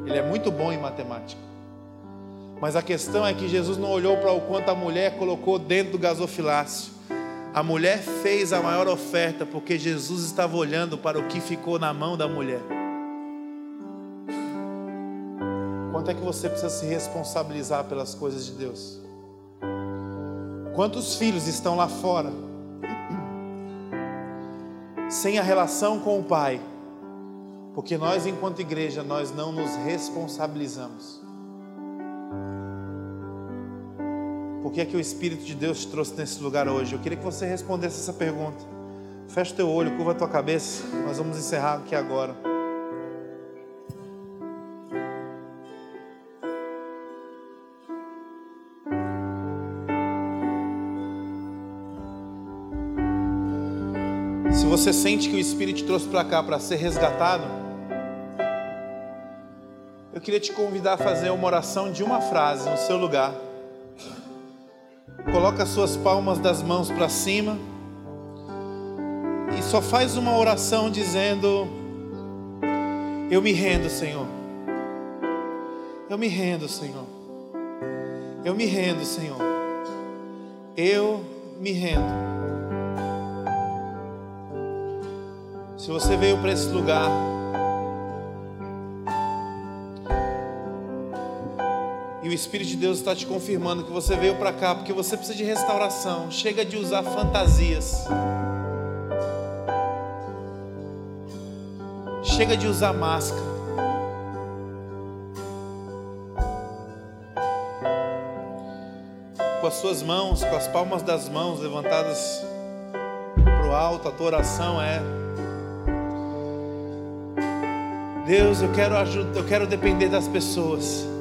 Ele é muito bom em matemática. Mas a questão é que Jesus não olhou para o quanto a mulher colocou dentro do gasofilácio. A mulher fez a maior oferta porque Jesus estava olhando para o que ficou na mão da mulher. Quanto é que você precisa se responsabilizar pelas coisas de Deus? Quantos filhos estão lá fora sem a relação com o Pai? Porque nós, enquanto igreja, nós não nos responsabilizamos. Por que é que o Espírito de Deus te trouxe nesse lugar hoje? Eu queria que você respondesse essa pergunta. Fecha o teu olho, curva a tua cabeça. Nós vamos encerrar aqui agora. Se você sente que o Espírito te trouxe para cá para ser resgatado, eu queria te convidar a fazer uma oração de uma frase no seu lugar. Coloca as suas palmas das mãos para cima e só faz uma oração dizendo: Eu me rendo, Senhor. Eu me rendo, Senhor. Eu me rendo, Senhor. Eu me rendo. Se você veio para esse lugar, e o Espírito de Deus está te confirmando que você veio para cá porque você precisa de restauração, chega de usar fantasias. Chega de usar máscara. Com as suas mãos, com as palmas das mãos levantadas para o alto, a tua oração é: Deus, eu quero eu quero depender das pessoas.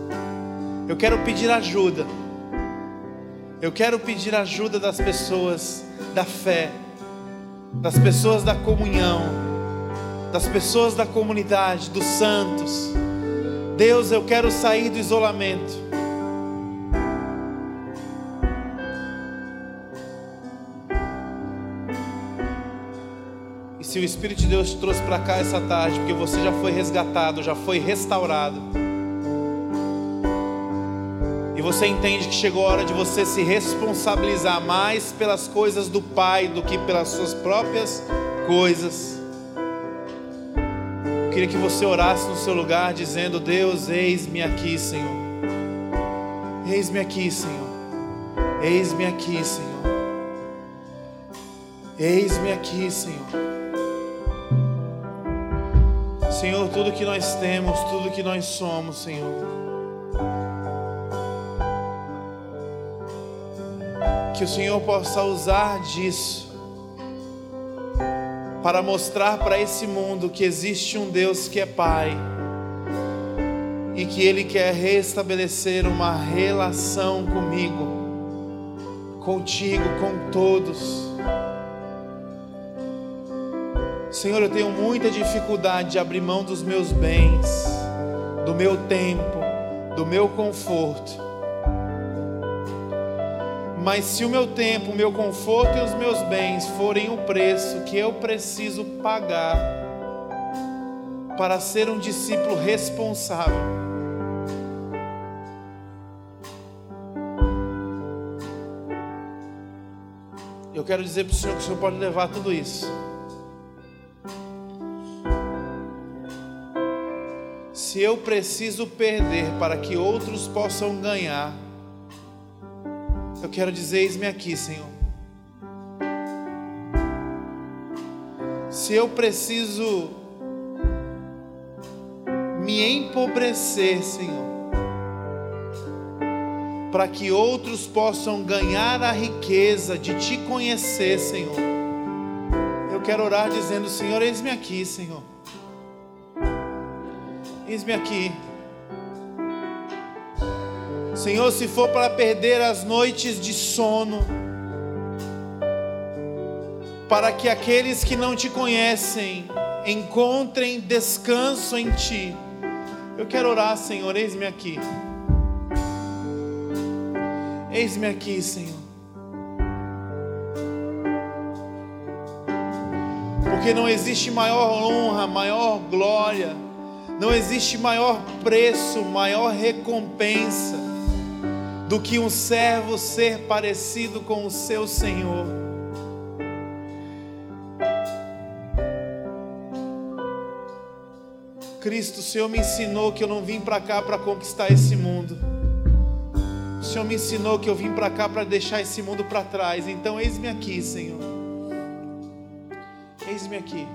Eu quero pedir ajuda. Eu quero pedir ajuda das pessoas da fé, das pessoas da comunhão, das pessoas da comunidade, dos santos. Deus, eu quero sair do isolamento. E se o Espírito de Deus te trouxe para cá essa tarde, porque você já foi resgatado, já foi restaurado você entende que chegou a hora de você se responsabilizar mais pelas coisas do Pai do que pelas suas próprias coisas. Eu queria que você orasse no seu lugar dizendo: Deus, eis-me aqui, Senhor. Eis-me aqui, Senhor. Eis-me aqui, Senhor. Eis-me aqui, Senhor. Senhor, tudo que nós temos, tudo que nós somos, Senhor que o Senhor possa usar disso para mostrar para esse mundo que existe um Deus que é Pai e que Ele quer restabelecer uma relação comigo, contigo, com todos. Senhor, eu tenho muita dificuldade de abrir mão dos meus bens, do meu tempo, do meu conforto mas se o meu tempo, o meu conforto e os meus bens forem o preço que eu preciso pagar para ser um discípulo responsável, eu quero dizer para o Senhor que o Senhor pode levar tudo isso. Se eu preciso perder para que outros possam ganhar, quero dizer: eis-me aqui, Senhor. Se eu preciso me empobrecer, Senhor, para que outros possam ganhar a riqueza de te conhecer, Senhor. Eu quero orar dizendo: Senhor, eis-me aqui, Senhor. Eis-me aqui. Senhor, se for para perder as noites de sono, para que aqueles que não te conhecem encontrem descanso em Ti, eu quero orar, Senhor, eis-me aqui. Eis-me aqui, Senhor. Porque não existe maior honra, maior glória, não existe maior preço, maior recompensa do que um servo ser parecido com o seu Senhor. Cristo, o Senhor me ensinou que eu não vim para cá para conquistar esse mundo. O Senhor me ensinou que eu vim para cá para deixar esse mundo para trás. Então, eis-me aqui, Senhor. Eis-me aqui.